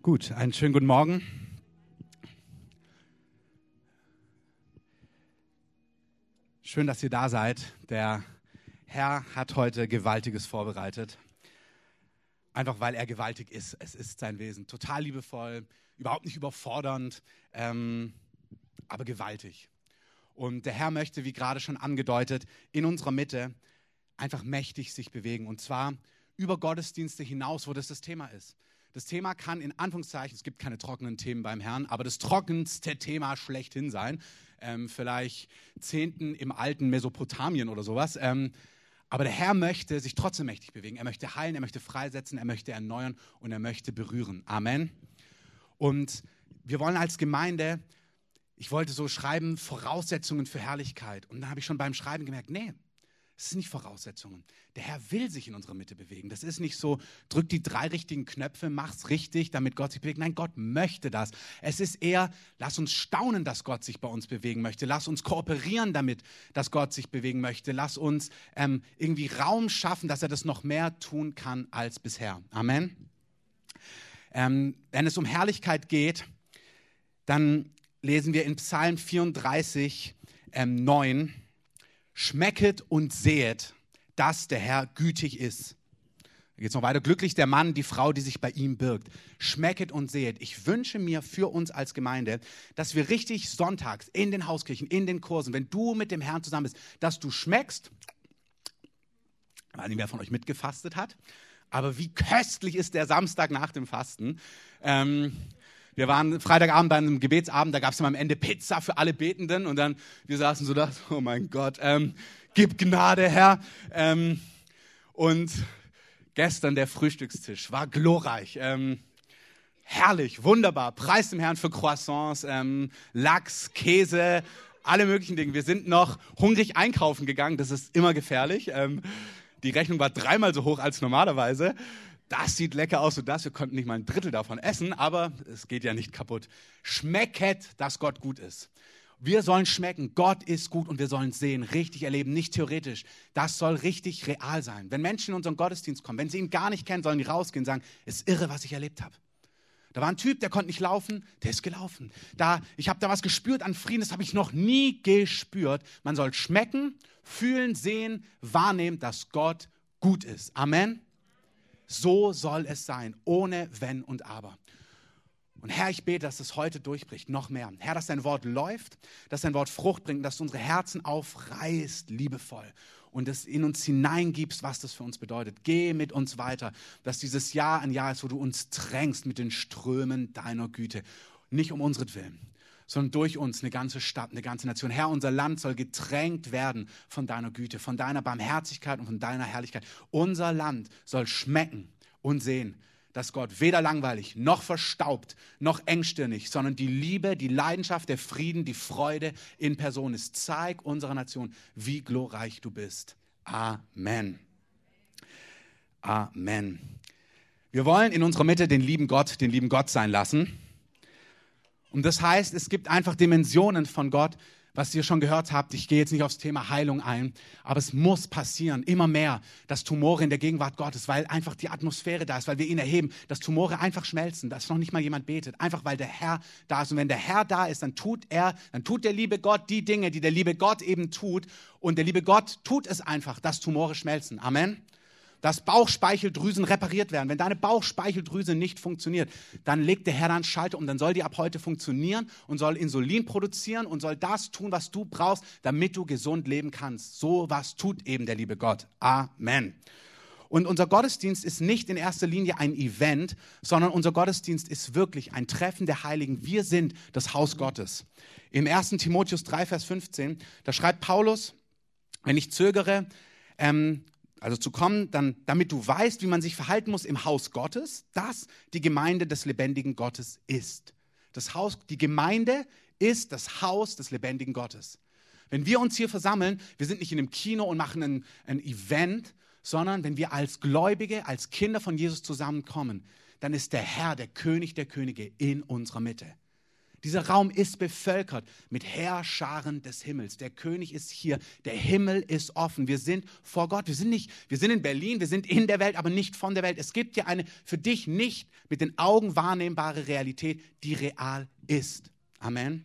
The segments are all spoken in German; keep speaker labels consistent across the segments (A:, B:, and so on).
A: Gut, einen schönen guten Morgen. Schön, dass ihr da seid. Der Herr hat heute Gewaltiges vorbereitet. Einfach weil er gewaltig ist. Es ist sein Wesen. Total liebevoll, überhaupt nicht überfordernd, ähm, aber gewaltig. Und der Herr möchte, wie gerade schon angedeutet, in unserer Mitte einfach mächtig sich bewegen. Und zwar über Gottesdienste hinaus, wo das das Thema ist. Das Thema kann in Anführungszeichen, es gibt keine trockenen Themen beim Herrn, aber das trockenste Thema schlechthin sein. Ähm, vielleicht Zehnten im alten Mesopotamien oder sowas. Ähm, aber der Herr möchte sich trotzdem mächtig bewegen. Er möchte heilen, er möchte freisetzen, er möchte erneuern und er möchte berühren. Amen. Und wir wollen als Gemeinde, ich wollte so schreiben, Voraussetzungen für Herrlichkeit. Und da habe ich schon beim Schreiben gemerkt, nee, das sind nicht Voraussetzungen. Der Herr will sich in unserer Mitte bewegen. Das ist nicht so, drück die drei richtigen Knöpfe, mach's richtig, damit Gott sich bewegt. Nein, Gott möchte das. Es ist eher, lass uns staunen, dass Gott sich bei uns bewegen möchte. Lass uns kooperieren damit, dass Gott sich bewegen möchte. Lass uns ähm, irgendwie Raum schaffen, dass er das noch mehr tun kann als bisher. Amen. Ähm, wenn es um Herrlichkeit geht, dann lesen wir in Psalm 34, ähm, 9 Schmecket und sehet, dass der Herr gütig ist. Da geht es noch weiter. Glücklich der Mann, die Frau, die sich bei ihm birgt. Schmecket und sehet. Ich wünsche mir für uns als Gemeinde, dass wir richtig sonntags in den Hauskirchen, in den Kursen, wenn du mit dem Herrn zusammen bist, dass du schmeckst. Ich weiß nicht, wer von euch mitgefastet hat, aber wie köstlich ist der Samstag nach dem Fasten. Ähm, wir waren Freitagabend bei einem Gebetsabend, da gab es am Ende Pizza für alle Betenden und dann, wir saßen so da, oh mein Gott, ähm, gib Gnade, Herr. Ähm, und gestern der Frühstückstisch war glorreich. Ähm, herrlich, wunderbar. Preis dem Herrn für Croissants, ähm, Lachs, Käse, alle möglichen Dinge. Wir sind noch hungrig einkaufen gegangen, das ist immer gefährlich. Ähm, die Rechnung war dreimal so hoch als normalerweise das sieht lecker aus und das, wir konnten nicht mal ein Drittel davon essen, aber es geht ja nicht kaputt. Schmecket, dass Gott gut ist. Wir sollen schmecken, Gott ist gut und wir sollen sehen, richtig erleben, nicht theoretisch. Das soll richtig real sein. Wenn Menschen in unseren Gottesdienst kommen, wenn sie ihn gar nicht kennen, sollen die rausgehen und sagen, es ist irre, was ich erlebt habe. Da war ein Typ, der konnte nicht laufen, der ist gelaufen. Da, ich habe da was gespürt an Frieden, das habe ich noch nie gespürt. Man soll schmecken, fühlen, sehen, wahrnehmen, dass Gott gut ist. Amen. So soll es sein, ohne Wenn und Aber. Und Herr, ich bete, dass es heute durchbricht, noch mehr. Herr, dass dein Wort läuft, dass dein Wort Frucht bringt, dass du unsere Herzen aufreißt, liebevoll. Und es in uns hineingibst, was das für uns bedeutet. Geh mit uns weiter, dass dieses Jahr ein Jahr ist, wo du uns drängst mit den Strömen deiner Güte. Nicht um unseren sondern durch uns eine ganze Stadt, eine ganze Nation. Herr, unser Land soll getränkt werden von deiner Güte, von deiner Barmherzigkeit und von deiner Herrlichkeit. Unser Land soll schmecken und sehen, dass Gott weder langweilig noch verstaubt noch engstirnig, sondern die Liebe, die Leidenschaft, der Frieden, die Freude in Person ist. Zeig unserer Nation, wie glorreich du bist. Amen. Amen. Wir wollen in unserer Mitte den lieben Gott, den lieben Gott sein lassen. Und das heißt, es gibt einfach Dimensionen von Gott, was ihr schon gehört habt. Ich gehe jetzt nicht aufs Thema Heilung ein, aber es muss passieren, immer mehr, dass Tumore in der Gegenwart Gottes, weil einfach die Atmosphäre da ist, weil wir ihn erheben, dass Tumore einfach schmelzen, dass noch nicht mal jemand betet, einfach weil der Herr da ist. Und wenn der Herr da ist, dann tut er, dann tut der liebe Gott die Dinge, die der liebe Gott eben tut. Und der liebe Gott tut es einfach, dass Tumore schmelzen. Amen dass Bauchspeicheldrüsen repariert werden. Wenn deine Bauchspeicheldrüse nicht funktioniert, dann legt der Herr dann Schalter um, dann soll die ab heute funktionieren und soll Insulin produzieren und soll das tun, was du brauchst, damit du gesund leben kannst. So was tut eben der liebe Gott. Amen. Und unser Gottesdienst ist nicht in erster Linie ein Event, sondern unser Gottesdienst ist wirklich ein Treffen der Heiligen. Wir sind das Haus Gottes. Im 1. Timotheus 3, Vers 15, da schreibt Paulus, wenn ich zögere, ähm, also zu kommen, dann, damit du weißt, wie man sich verhalten muss im Haus Gottes, das die Gemeinde des lebendigen Gottes ist. Das Haus, die Gemeinde ist das Haus des lebendigen Gottes. Wenn wir uns hier versammeln, wir sind nicht in einem Kino und machen ein, ein Event, sondern wenn wir als Gläubige, als Kinder von Jesus zusammenkommen, dann ist der Herr, der König der Könige in unserer Mitte. Dieser Raum ist bevölkert mit Heerscharen des Himmels. Der König ist hier. Der Himmel ist offen. Wir sind vor Gott. Wir sind nicht, wir sind in Berlin, wir sind in der Welt, aber nicht von der Welt. Es gibt hier eine für dich nicht mit den Augen wahrnehmbare Realität, die real ist. Amen.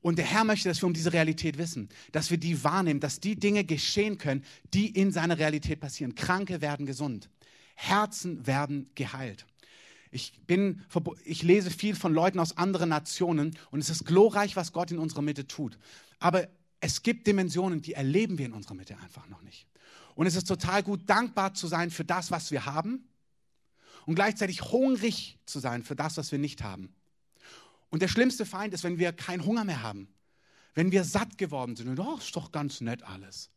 A: Und der Herr möchte, dass wir um diese Realität wissen, dass wir die wahrnehmen, dass die Dinge geschehen können, die in seiner Realität passieren. Kranke werden gesund, Herzen werden geheilt. Ich, bin, ich lese viel von Leuten aus anderen Nationen und es ist glorreich, was Gott in unserer Mitte tut. Aber es gibt Dimensionen, die erleben wir in unserer Mitte einfach noch nicht. Und es ist total gut, dankbar zu sein für das, was wir haben und gleichzeitig hungrig zu sein für das, was wir nicht haben. Und der schlimmste Feind ist, wenn wir keinen Hunger mehr haben, wenn wir satt geworden sind. Und oh, ist doch ganz nett alles.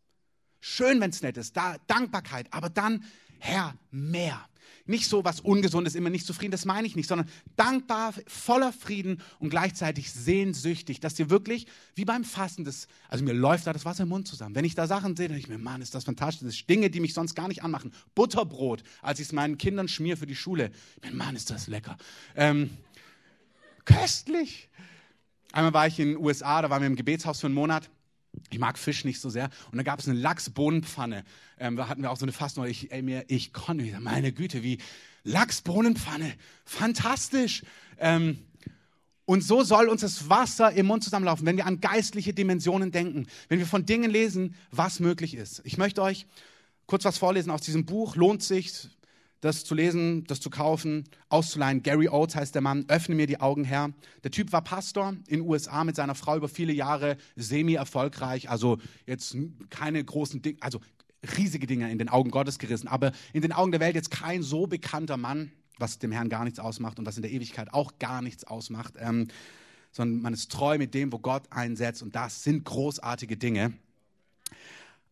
A: Schön, wenn es nett ist, da, Dankbarkeit, aber dann, Herr, mehr. Nicht so was Ungesundes, immer nicht zufrieden, das meine ich nicht, sondern dankbar, voller Frieden und gleichzeitig sehnsüchtig, dass dir wirklich, wie beim Fasten, das, also mir läuft da das Wasser im Mund zusammen. Wenn ich da Sachen sehe, denke ich mir, Mann, ist das fantastisch. Das sind Dinge, die mich sonst gar nicht anmachen. Butterbrot, als ich es meinen Kindern schmier für die Schule. Ich meine, Mann, ist das lecker. Ähm, köstlich. Einmal war ich in den USA, da waren wir im Gebetshaus für einen Monat. Ich mag Fisch nicht so sehr. Und da gab es eine Lachsbohnenpfanne. Ähm, da hatten wir auch so eine Fasten. Ich, ich konnte nicht. Meine Güte, wie Lachsbohnenpfanne. Fantastisch. Ähm, und so soll uns das Wasser im Mund zusammenlaufen, wenn wir an geistliche Dimensionen denken, wenn wir von Dingen lesen, was möglich ist. Ich möchte euch kurz was vorlesen aus diesem Buch. Lohnt sich, das zu lesen, das zu kaufen, auszuleihen. Gary Oates heißt der Mann, öffne mir die Augen, Herr. Der Typ war Pastor in den USA mit seiner Frau über viele Jahre, semi-erfolgreich, also jetzt keine großen Dinge, also riesige Dinge in den Augen Gottes gerissen, aber in den Augen der Welt jetzt kein so bekannter Mann, was dem Herrn gar nichts ausmacht und was in der Ewigkeit auch gar nichts ausmacht, ähm, sondern man ist treu mit dem, wo Gott einsetzt und das sind großartige Dinge.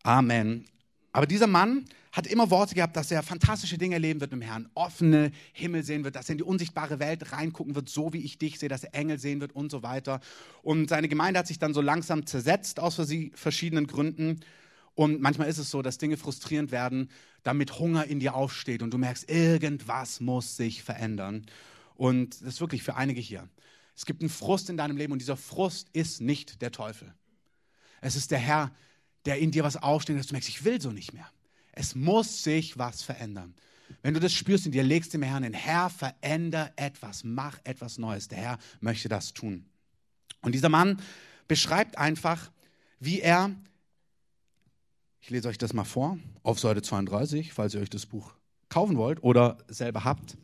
A: Amen. Aber dieser Mann hat immer Worte gehabt, dass er fantastische Dinge erleben wird mit dem Herrn, offene Himmel sehen wird, dass er in die unsichtbare Welt reingucken wird, so wie ich dich sehe, dass er Engel sehen wird und so weiter. Und seine Gemeinde hat sich dann so langsam zersetzt aus verschiedenen Gründen. Und manchmal ist es so, dass Dinge frustrierend werden, damit Hunger in dir aufsteht und du merkst, irgendwas muss sich verändern. Und das ist wirklich für einige hier. Es gibt einen Frust in deinem Leben und dieser Frust ist nicht der Teufel. Es ist der Herr, der in dir was aufsteht, dass du merkst, ich will so nicht mehr. Es muss sich was verändern. Wenn du das spürst in dir, legst dem Herrn den Herr, veränder etwas, mach etwas Neues. Der Herr möchte das tun. Und dieser Mann beschreibt einfach, wie er, ich lese euch das mal vor, auf Seite 32, falls ihr euch das Buch kaufen wollt oder selber habt,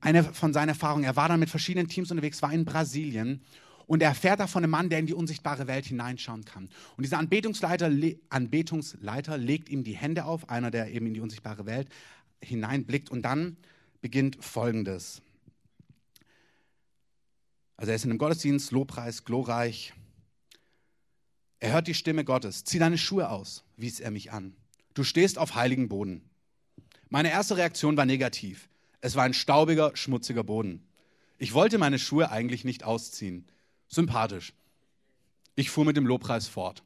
A: eine von seinen Erfahrungen. Er war dann mit verschiedenen Teams unterwegs, war in Brasilien und er erfährt da von einem Mann, der in die unsichtbare Welt hineinschauen kann. Und dieser Anbetungsleiter, Anbetungsleiter legt ihm die Hände auf, einer, der eben in die unsichtbare Welt hineinblickt. Und dann beginnt Folgendes. Also er ist in einem Gottesdienst, Lobpreis, glorreich. Er hört die Stimme Gottes. Zieh deine Schuhe aus, wies er mich an. Du stehst auf heiligen Boden. Meine erste Reaktion war negativ. Es war ein staubiger, schmutziger Boden. Ich wollte meine Schuhe eigentlich nicht ausziehen sympathisch. Ich fuhr mit dem Lobpreis fort.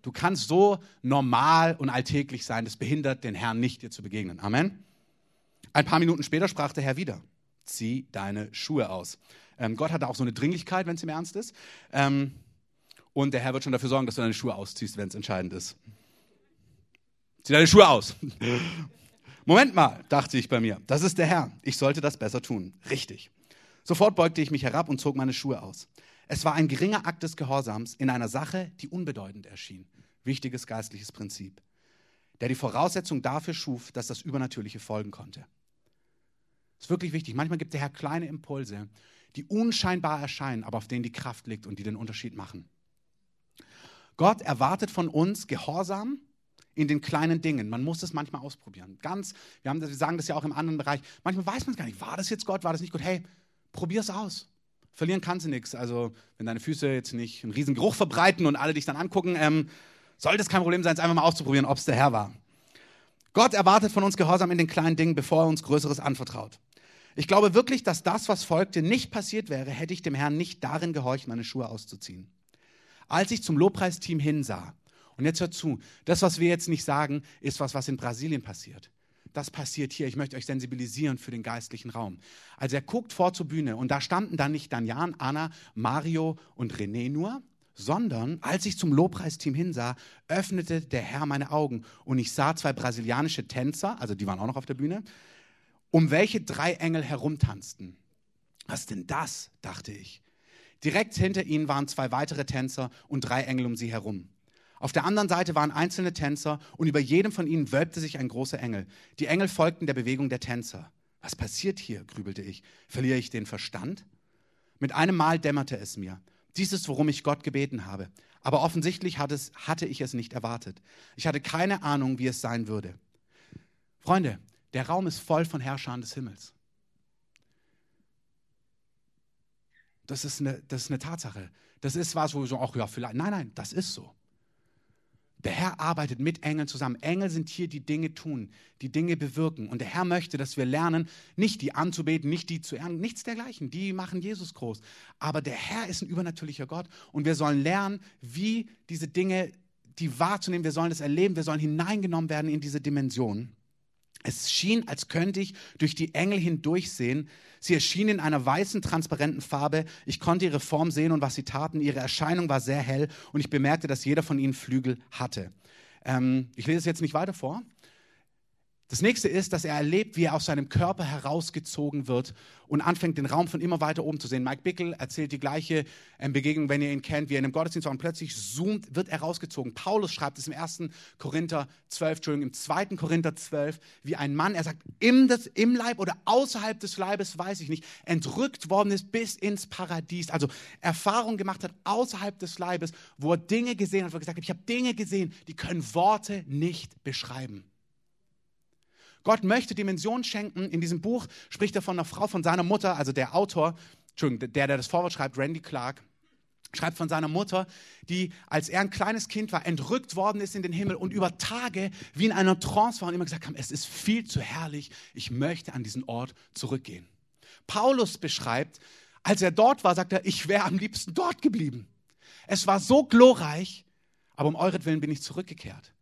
A: Du kannst so normal und alltäglich sein, das behindert den Herrn nicht, dir zu begegnen. Amen. Ein paar Minuten später sprach der Herr wieder: Zieh deine Schuhe aus. Ähm, Gott hat auch so eine Dringlichkeit, wenn es ihm ernst ist. Ähm, und der Herr wird schon dafür sorgen, dass du deine Schuhe ausziehst, wenn es entscheidend ist. Zieh deine Schuhe aus. Moment mal, dachte ich bei mir. Das ist der Herr. Ich sollte das besser tun. Richtig. Sofort beugte ich mich herab und zog meine Schuhe aus. Es war ein geringer Akt des Gehorsams in einer Sache, die unbedeutend erschien. Wichtiges geistliches Prinzip, der die Voraussetzung dafür schuf, dass das Übernatürliche folgen konnte. Das ist wirklich wichtig. Manchmal gibt der Herr kleine Impulse, die unscheinbar erscheinen, aber auf denen die Kraft liegt und die den Unterschied machen. Gott erwartet von uns Gehorsam in den kleinen Dingen. Man muss es manchmal ausprobieren. Ganz, wir, haben, wir sagen das ja auch im anderen Bereich. Manchmal weiß man es gar nicht. War das jetzt Gott? War das nicht Gott? Hey, probier es aus. Verlieren kannst du nichts. Also, wenn deine Füße jetzt nicht einen riesen Geruch verbreiten und alle dich dann angucken, ähm, sollte es kein Problem sein, es einfach mal auszuprobieren, ob es der Herr war. Gott erwartet von uns Gehorsam in den kleinen Dingen, bevor er uns Größeres anvertraut. Ich glaube wirklich, dass das, was folgte, nicht passiert wäre, hätte ich dem Herrn nicht darin gehorcht, meine Schuhe auszuziehen. Als ich zum Lobpreisteam hinsah, und jetzt hört zu, das, was wir jetzt nicht sagen, ist was, was in Brasilien passiert. Das passiert hier. Ich möchte euch sensibilisieren für den geistlichen Raum. Also er guckt vor zur Bühne und da standen dann nicht Danjan, Anna, Mario und René nur, sondern als ich zum Lobpreisteam hinsah, öffnete der Herr meine Augen und ich sah zwei brasilianische Tänzer, also die waren auch noch auf der Bühne, um welche drei Engel herumtanzten. Was denn das? dachte ich. Direkt hinter ihnen waren zwei weitere Tänzer und drei Engel um sie herum. Auf der anderen Seite waren einzelne Tänzer und über jedem von ihnen wölbte sich ein großer Engel. Die Engel folgten der Bewegung der Tänzer. Was passiert hier? grübelte ich. Verliere ich den Verstand? Mit einem Mal dämmerte es mir. Dies ist, worum ich Gott gebeten habe. Aber offensichtlich hatte, es, hatte ich es nicht erwartet. Ich hatte keine Ahnung, wie es sein würde. Freunde, der Raum ist voll von Herrschern des Himmels. Das ist eine, das ist eine Tatsache. Das ist was, wo wir so, ach ja, vielleicht. Nein, nein, das ist so. Der Herr arbeitet mit Engeln zusammen. Engel sind hier, die Dinge tun, die Dinge bewirken. Und der Herr möchte, dass wir lernen, nicht die anzubeten, nicht die zu ehren, nichts dergleichen. Die machen Jesus groß. Aber der Herr ist ein übernatürlicher Gott und wir sollen lernen, wie diese Dinge, die wahrzunehmen, wir sollen das erleben, wir sollen hineingenommen werden in diese Dimension. Es schien, als könnte ich durch die Engel hindurchsehen. Sie erschienen in einer weißen, transparenten Farbe. Ich konnte ihre Form sehen und was sie taten. Ihre Erscheinung war sehr hell und ich bemerkte, dass jeder von ihnen Flügel hatte. Ähm, ich lese es jetzt nicht weiter vor. Das nächste ist, dass er erlebt, wie er aus seinem Körper herausgezogen wird und anfängt, den Raum von immer weiter oben zu sehen. Mike Bickel erzählt die gleiche ähm, Begegnung, wenn ihr ihn kennt, wie er in einem Gottesdienst war und plötzlich zoomt, wird er rausgezogen. Paulus schreibt es im 1. Korinther 12, Entschuldigung, im 2. Korinther 12, wie ein Mann, er sagt, im, des, im Leib oder außerhalb des Leibes, weiß ich nicht, entrückt worden ist bis ins Paradies. Also Erfahrung gemacht hat außerhalb des Leibes, wo er Dinge gesehen hat, wo er gesagt hat, ich habe Dinge gesehen, die können Worte nicht beschreiben. Gott möchte Dimensionen schenken. In diesem Buch spricht er von einer Frau, von seiner Mutter, also der Autor, Entschuldigung, der, der das Vorwort schreibt, Randy Clark, schreibt von seiner Mutter, die, als er ein kleines Kind war, entrückt worden ist in den Himmel und über Tage wie in einer Trance war und immer gesagt haben, es ist viel zu herrlich, ich möchte an diesen Ort zurückgehen. Paulus beschreibt, als er dort war, sagt er, ich wäre am liebsten dort geblieben. Es war so glorreich, aber um euretwillen bin ich zurückgekehrt.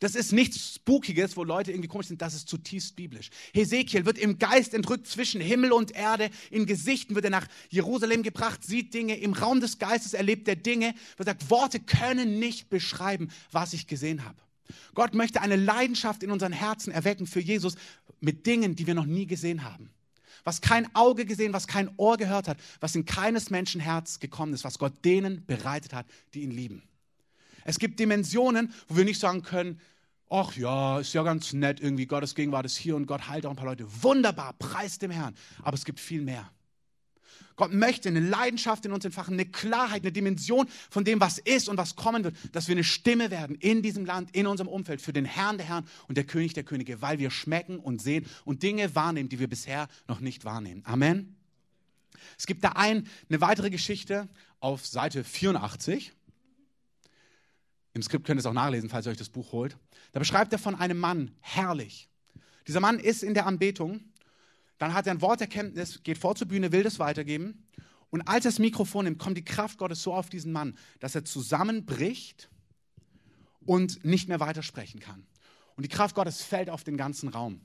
A: Das ist nichts Spookiges, wo Leute irgendwie komisch sind, das ist zutiefst biblisch. Hesekiel wird im Geist entrückt zwischen Himmel und Erde. In Gesichten wird er nach Jerusalem gebracht, sieht Dinge. Im Raum des Geistes erlebt er Dinge. Er sagt, Worte können nicht beschreiben, was ich gesehen habe. Gott möchte eine Leidenschaft in unseren Herzen erwecken für Jesus mit Dingen, die wir noch nie gesehen haben. Was kein Auge gesehen, was kein Ohr gehört hat, was in keines Menschen Herz gekommen ist, was Gott denen bereitet hat, die ihn lieben. Es gibt Dimensionen, wo wir nicht sagen können, ach ja, ist ja ganz nett, irgendwie Gottes Gegenwart ist hier und Gott heilt auch ein paar Leute. Wunderbar, preis dem Herrn. Aber es gibt viel mehr. Gott möchte eine Leidenschaft in uns entfachen, eine Klarheit, eine Dimension von dem, was ist und was kommen wird, dass wir eine Stimme werden in diesem Land, in unserem Umfeld für den Herrn der Herren und der König der Könige, weil wir schmecken und sehen und Dinge wahrnehmen, die wir bisher noch nicht wahrnehmen. Amen. Es gibt da ein, eine weitere Geschichte auf Seite 84. Im Skript könnt ihr es auch nachlesen, falls ihr euch das Buch holt. Da beschreibt er von einem Mann, herrlich. Dieser Mann ist in der Anbetung, dann hat er ein Worterkenntnis, geht vor zur Bühne, will das weitergeben. Und als er das Mikrofon nimmt, kommt die Kraft Gottes so auf diesen Mann, dass er zusammenbricht und nicht mehr weitersprechen kann. Und die Kraft Gottes fällt auf den ganzen Raum.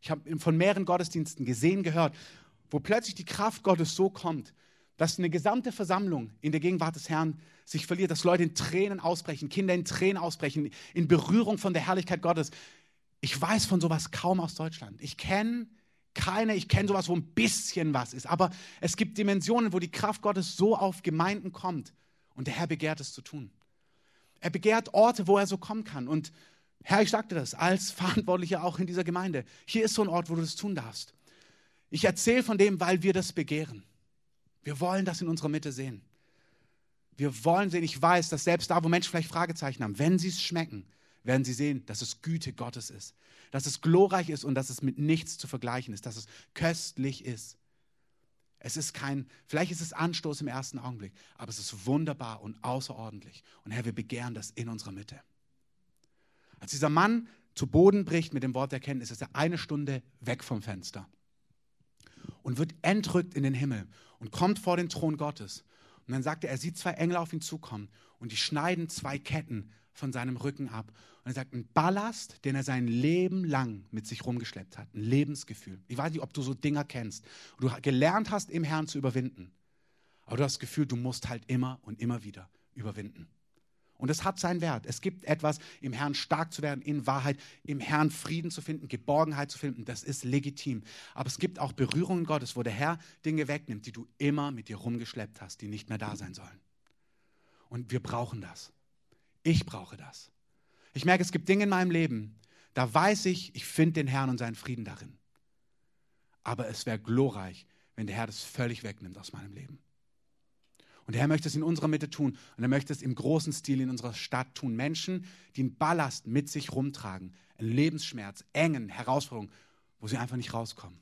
A: Ich habe von mehreren Gottesdiensten gesehen, gehört, wo plötzlich die Kraft Gottes so kommt, dass eine gesamte Versammlung in der Gegenwart des Herrn sich verliert, dass Leute in Tränen ausbrechen, Kinder in Tränen ausbrechen, in Berührung von der Herrlichkeit Gottes. Ich weiß von sowas kaum aus Deutschland. Ich kenne keine, ich kenne sowas, wo ein bisschen was ist. Aber es gibt Dimensionen, wo die Kraft Gottes so auf Gemeinden kommt. Und der Herr begehrt es zu tun. Er begehrt Orte, wo er so kommen kann. Und Herr, ich sagte das als Verantwortlicher auch in dieser Gemeinde. Hier ist so ein Ort, wo du das tun darfst. Ich erzähle von dem, weil wir das begehren. Wir wollen das in unserer Mitte sehen. Wir wollen sehen, ich weiß, dass selbst da, wo Menschen vielleicht Fragezeichen haben, wenn sie es schmecken, werden sie sehen, dass es Güte Gottes ist, dass es glorreich ist und dass es mit nichts zu vergleichen ist, dass es köstlich ist. Es ist kein, vielleicht ist es Anstoß im ersten Augenblick, aber es ist wunderbar und außerordentlich. Und Herr, wir begehren das in unserer Mitte. Als dieser Mann zu Boden bricht mit dem Wort der Erkenntnis, ist er eine Stunde weg vom Fenster und wird entrückt in den Himmel und kommt vor den Thron Gottes. Und dann sagt er, er sieht zwei Engel auf ihn zukommen und die schneiden zwei Ketten von seinem Rücken ab. Und er sagt, ein Ballast, den er sein Leben lang mit sich rumgeschleppt hat, ein Lebensgefühl. Ich weiß nicht, ob du so Dinger kennst, du gelernt hast, im Herrn zu überwinden. Aber du hast das Gefühl, du musst halt immer und immer wieder überwinden. Und es hat seinen Wert. Es gibt etwas, im Herrn stark zu werden, in Wahrheit, im Herrn Frieden zu finden, Geborgenheit zu finden. Das ist legitim. Aber es gibt auch Berührungen Gottes, wo der Herr Dinge wegnimmt, die du immer mit dir rumgeschleppt hast, die nicht mehr da sein sollen. Und wir brauchen das. Ich brauche das. Ich merke, es gibt Dinge in meinem Leben, da weiß ich, ich finde den Herrn und seinen Frieden darin. Aber es wäre glorreich, wenn der Herr das völlig wegnimmt aus meinem Leben. Und der Herr möchte es in unserer Mitte tun. Und er möchte es im großen Stil in unserer Stadt tun. Menschen, die einen Ballast mit sich rumtragen, einen Lebensschmerz, Engen, Herausforderungen, wo sie einfach nicht rauskommen.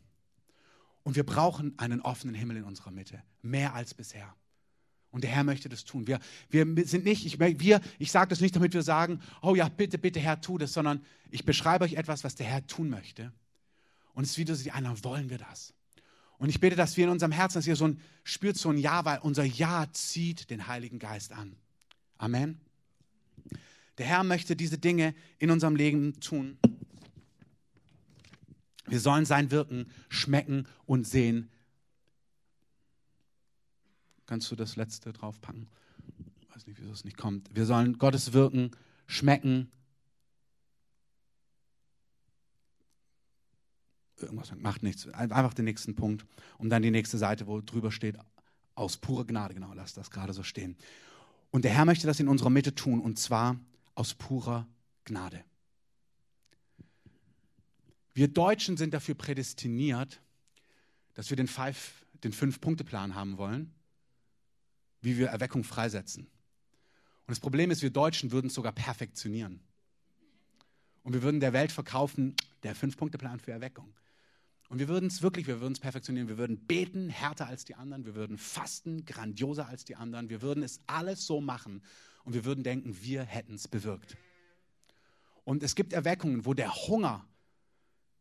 A: Und wir brauchen einen offenen Himmel in unserer Mitte, mehr als bisher. Und der Herr möchte das tun. Wir, wir sind nicht, ich, ich sage das nicht, damit wir sagen, oh ja, bitte, bitte, Herr, tu das, sondern ich beschreibe euch etwas, was der Herr tun möchte. Und es ist wieder so, die anderen wollen wir das. Und ich bete, dass wir in unserem Herzen, dass ihr so ein, spürt so ein Ja, weil unser Ja zieht den Heiligen Geist an. Amen. Der Herr möchte diese Dinge in unserem Leben tun. Wir sollen sein Wirken schmecken und sehen. Kannst du das letzte draufpacken? Ich weiß nicht, wieso es nicht kommt. Wir sollen Gottes Wirken schmecken irgendwas macht nichts. Einfach den nächsten Punkt und dann die nächste Seite, wo drüber steht, aus purer Gnade, genau, lass das gerade so stehen. Und der Herr möchte das in unserer Mitte tun und zwar aus purer Gnade. Wir Deutschen sind dafür prädestiniert, dass wir den, den Fünf-Punkte-Plan haben wollen, wie wir Erweckung freisetzen. Und das Problem ist, wir Deutschen würden es sogar perfektionieren. Und wir würden der Welt verkaufen, der Fünf-Punkte-Plan für Erweckung. Und wir würden es wirklich, wir würden es perfektionieren. Wir würden beten härter als die anderen. Wir würden fasten grandioser als die anderen. Wir würden es alles so machen. Und wir würden denken, wir hätten es bewirkt. Und es gibt Erweckungen, wo der Hunger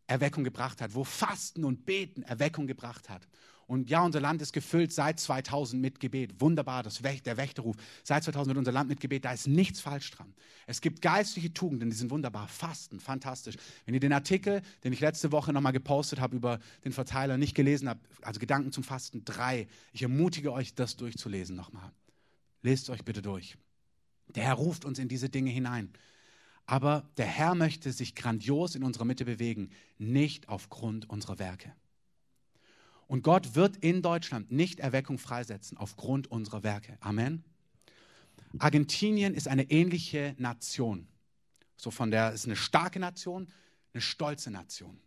A: Erweckung gebracht hat, wo Fasten und Beten Erweckung gebracht hat. Und ja, unser Land ist gefüllt seit 2000 mit Gebet. Wunderbar, das Wächt, der Wächterruf. Seit 2000 wird unser Land mit Gebet. Da ist nichts falsch dran. Es gibt geistliche Tugenden, die sind wunderbar. Fasten, fantastisch. Wenn ihr den Artikel, den ich letzte Woche nochmal gepostet habe über den Verteiler, nicht gelesen habt, also Gedanken zum Fasten 3, ich ermutige euch, das durchzulesen nochmal. Lest euch bitte durch. Der Herr ruft uns in diese Dinge hinein. Aber der Herr möchte sich grandios in unserer Mitte bewegen, nicht aufgrund unserer Werke. Und Gott wird in Deutschland nicht Erweckung freisetzen aufgrund unserer Werke. Amen. Argentinien ist eine ähnliche Nation. So von der ist eine starke Nation, eine stolze Nation.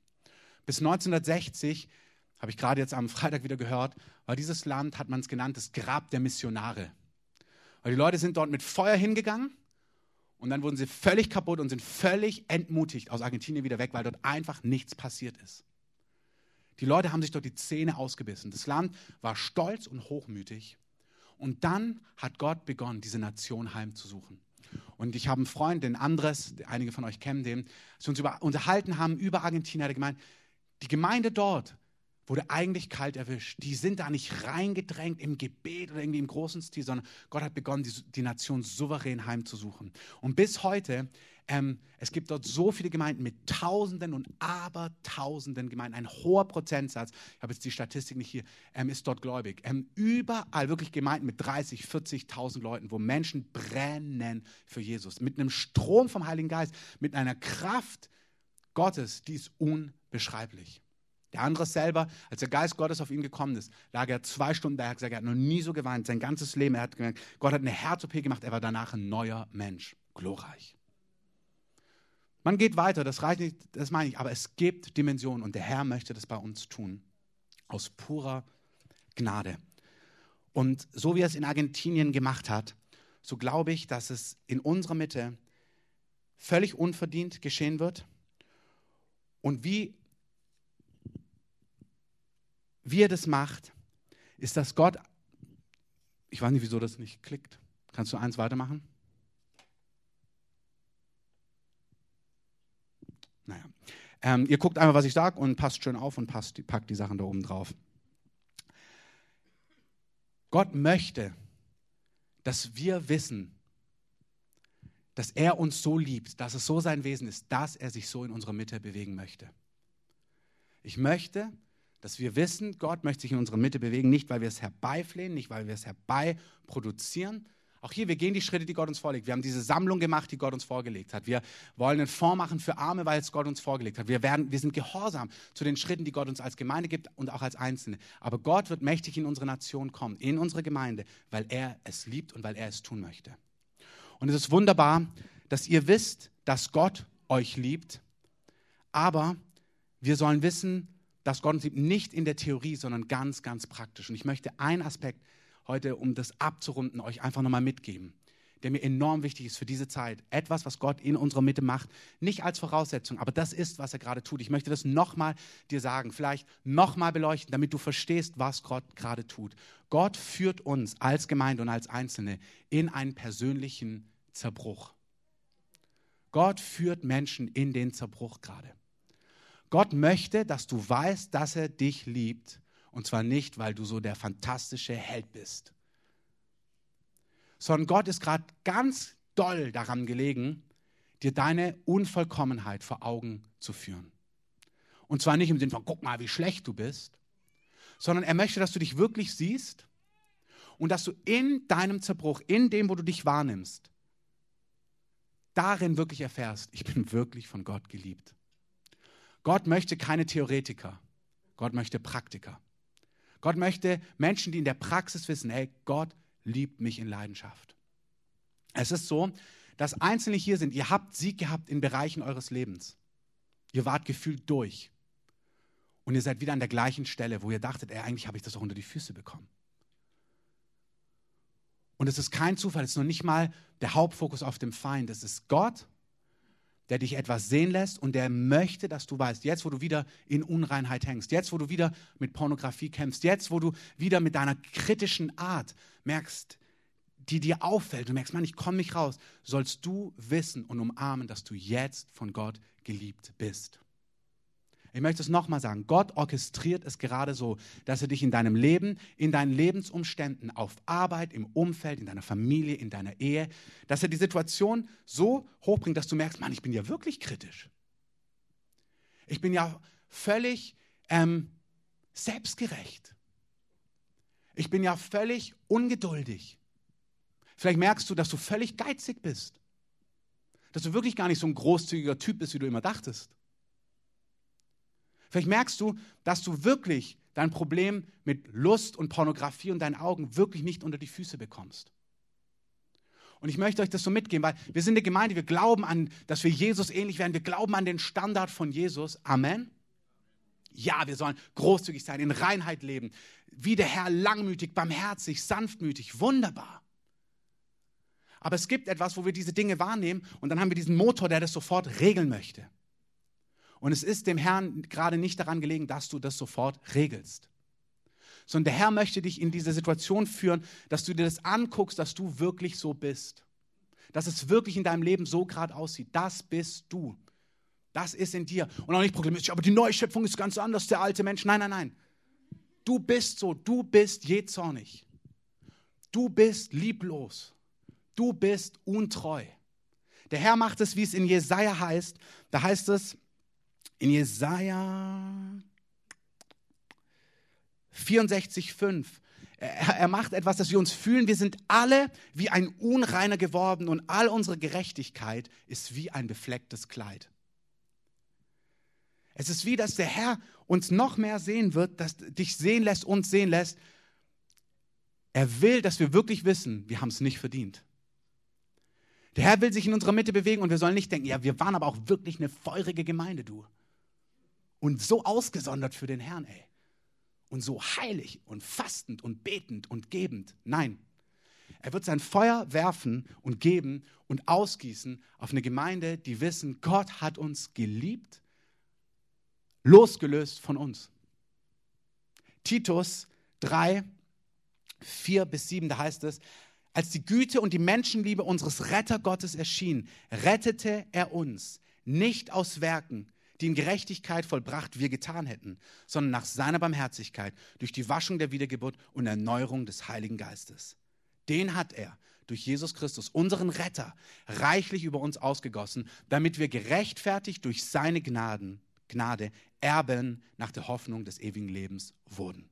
A: Bis 1960 habe ich gerade jetzt am Freitag wieder gehört, war dieses Land, hat man es genannt, das Grab der Missionare. Weil die Leute sind dort mit Feuer hingegangen und dann wurden sie völlig kaputt und sind völlig entmutigt aus Argentinien wieder weg, weil dort einfach nichts passiert ist. Die Leute haben sich dort die Zähne ausgebissen. Das Land war stolz und hochmütig. Und dann hat Gott begonnen, diese Nation heimzusuchen. Und ich habe einen Freund, den Andres, einige von euch kennen den, als wir uns über, unterhalten haben über Argentinien, hat er gemeint, die Gemeinde dort wurde eigentlich kalt erwischt. Die sind da nicht reingedrängt im Gebet oder irgendwie im großen Stil, sondern Gott hat begonnen, die, die Nation souverän heimzusuchen. Und bis heute ähm, es gibt dort so viele Gemeinden mit Tausenden und Abertausenden Gemeinden. Ein hoher Prozentsatz, ich habe jetzt die Statistik nicht hier, ähm, ist dort gläubig. Ähm, überall wirklich Gemeinden mit 30, 40.000 Leuten, wo Menschen brennen für Jesus. Mit einem Strom vom Heiligen Geist, mit einer Kraft Gottes, die ist unbeschreiblich. Der andere selber, als der Geist Gottes auf ihn gekommen ist, lag er zwei Stunden da, er hat gesagt, er hat noch nie so geweint, sein ganzes Leben. Er hat gemerkt, Gott hat eine Herz-OP gemacht, er war danach ein neuer Mensch. Glorreich. Man geht weiter, das reicht nicht, das meine ich, aber es gibt Dimensionen und der Herr möchte das bei uns tun. Aus purer Gnade. Und so wie er es in Argentinien gemacht hat, so glaube ich, dass es in unserer Mitte völlig unverdient geschehen wird. Und wie, wie er das macht, ist, dass Gott, ich weiß nicht, wieso das nicht klickt. Kannst du eins weitermachen? Naja. Ähm, ihr guckt einfach, was ich sage und passt schön auf und passt, packt die Sachen da oben drauf. Gott möchte, dass wir wissen, dass er uns so liebt, dass es so sein Wesen ist, dass er sich so in unserer Mitte bewegen möchte. Ich möchte, dass wir wissen, Gott möchte sich in unserer Mitte bewegen, nicht weil wir es herbeiflehen, nicht weil wir es herbeiproduzieren. Auch hier, wir gehen die Schritte, die Gott uns vorlegt. Wir haben diese Sammlung gemacht, die Gott uns vorgelegt hat. Wir wollen einen Fonds machen für Arme, weil es Gott uns vorgelegt hat. Wir, werden, wir sind gehorsam zu den Schritten, die Gott uns als Gemeinde gibt und auch als Einzelne. Aber Gott wird mächtig in unsere Nation kommen, in unsere Gemeinde, weil er es liebt und weil er es tun möchte. Und es ist wunderbar, dass ihr wisst, dass Gott euch liebt, aber wir sollen wissen, dass Gott uns liebt, nicht in der Theorie, sondern ganz, ganz praktisch. Und ich möchte einen Aspekt heute, um das abzurunden, euch einfach nochmal mitgeben, der mir enorm wichtig ist für diese Zeit. Etwas, was Gott in unserer Mitte macht, nicht als Voraussetzung, aber das ist, was er gerade tut. Ich möchte das nochmal dir sagen, vielleicht nochmal beleuchten, damit du verstehst, was Gott gerade tut. Gott führt uns als Gemeinde und als Einzelne in einen persönlichen Zerbruch. Gott führt Menschen in den Zerbruch gerade. Gott möchte, dass du weißt, dass er dich liebt. Und zwar nicht, weil du so der fantastische Held bist, sondern Gott ist gerade ganz doll daran gelegen, dir deine Unvollkommenheit vor Augen zu führen. Und zwar nicht im Sinne von, guck mal, wie schlecht du bist, sondern er möchte, dass du dich wirklich siehst und dass du in deinem Zerbruch, in dem, wo du dich wahrnimmst, darin wirklich erfährst, ich bin wirklich von Gott geliebt. Gott möchte keine Theoretiker, Gott möchte Praktiker. Gott möchte Menschen, die in der Praxis wissen, hey, Gott liebt mich in Leidenschaft. Es ist so, dass Einzelne hier sind, ihr habt Sieg gehabt in Bereichen eures Lebens. Ihr wart gefühlt durch. Und ihr seid wieder an der gleichen Stelle, wo ihr dachtet, ey, eigentlich habe ich das auch unter die Füße bekommen. Und es ist kein Zufall, es ist noch nicht mal der Hauptfokus auf dem Feind. Es ist Gott, der dich etwas sehen lässt und der möchte, dass du weißt, jetzt wo du wieder in Unreinheit hängst, jetzt wo du wieder mit Pornografie kämpfst, jetzt wo du wieder mit deiner kritischen Art merkst, die dir auffällt, du merkst, Mann, ich komme nicht raus, sollst du wissen und umarmen, dass du jetzt von Gott geliebt bist. Ich möchte es nochmal sagen, Gott orchestriert es gerade so, dass er dich in deinem Leben, in deinen Lebensumständen, auf Arbeit, im Umfeld, in deiner Familie, in deiner Ehe, dass er die Situation so hochbringt, dass du merkst, Mann, ich bin ja wirklich kritisch. Ich bin ja völlig ähm, selbstgerecht. Ich bin ja völlig ungeduldig. Vielleicht merkst du, dass du völlig geizig bist. Dass du wirklich gar nicht so ein großzügiger Typ bist, wie du immer dachtest. Vielleicht merkst du, dass du wirklich dein Problem mit Lust und Pornografie und deinen Augen wirklich nicht unter die Füße bekommst. Und ich möchte euch das so mitgeben, weil wir sind eine Gemeinde, wir glauben an, dass wir Jesus ähnlich werden, wir glauben an den Standard von Jesus. Amen. Ja, wir sollen großzügig sein, in Reinheit leben, wie der Herr langmütig, barmherzig, sanftmütig, wunderbar. Aber es gibt etwas, wo wir diese Dinge wahrnehmen und dann haben wir diesen Motor, der das sofort regeln möchte. Und es ist dem Herrn gerade nicht daran gelegen, dass du das sofort regelst. Sondern der Herr möchte dich in diese Situation führen, dass du dir das anguckst, dass du wirklich so bist. Dass es wirklich in deinem Leben so gerade aussieht. Das bist du. Das ist in dir. Und auch nicht problemistisch, aber die Neuschöpfung ist ganz anders, der alte Mensch. Nein, nein, nein. Du bist so. Du bist jähzornig. Du bist lieblos. Du bist untreu. Der Herr macht es, wie es in Jesaja heißt. Da heißt es, in Jesaja 64,5. Er, er macht etwas, dass wir uns fühlen, wir sind alle wie ein Unreiner geworden und all unsere Gerechtigkeit ist wie ein beflecktes Kleid. Es ist wie, dass der Herr uns noch mehr sehen wird, dass dich sehen lässt, uns sehen lässt. Er will, dass wir wirklich wissen, wir haben es nicht verdient. Der Herr will sich in unserer Mitte bewegen und wir sollen nicht denken, ja, wir waren aber auch wirklich eine feurige Gemeinde, du und so ausgesondert für den Herrn, ey. Und so heilig und fastend und betend und gebend. Nein. Er wird sein Feuer werfen und geben und ausgießen auf eine Gemeinde, die wissen, Gott hat uns geliebt, losgelöst von uns. Titus 3, 4 bis 7, da heißt es, als die Güte und die Menschenliebe unseres Rettergottes erschien, rettete er uns, nicht aus Werken, die in Gerechtigkeit vollbracht wir getan hätten, sondern nach seiner Barmherzigkeit durch die Waschung der Wiedergeburt und Erneuerung des Heiligen Geistes. den hat er durch Jesus Christus, unseren Retter, reichlich über uns ausgegossen, damit wir gerechtfertigt durch seine Gnaden, Gnade Erben nach der Hoffnung des ewigen Lebens wurden.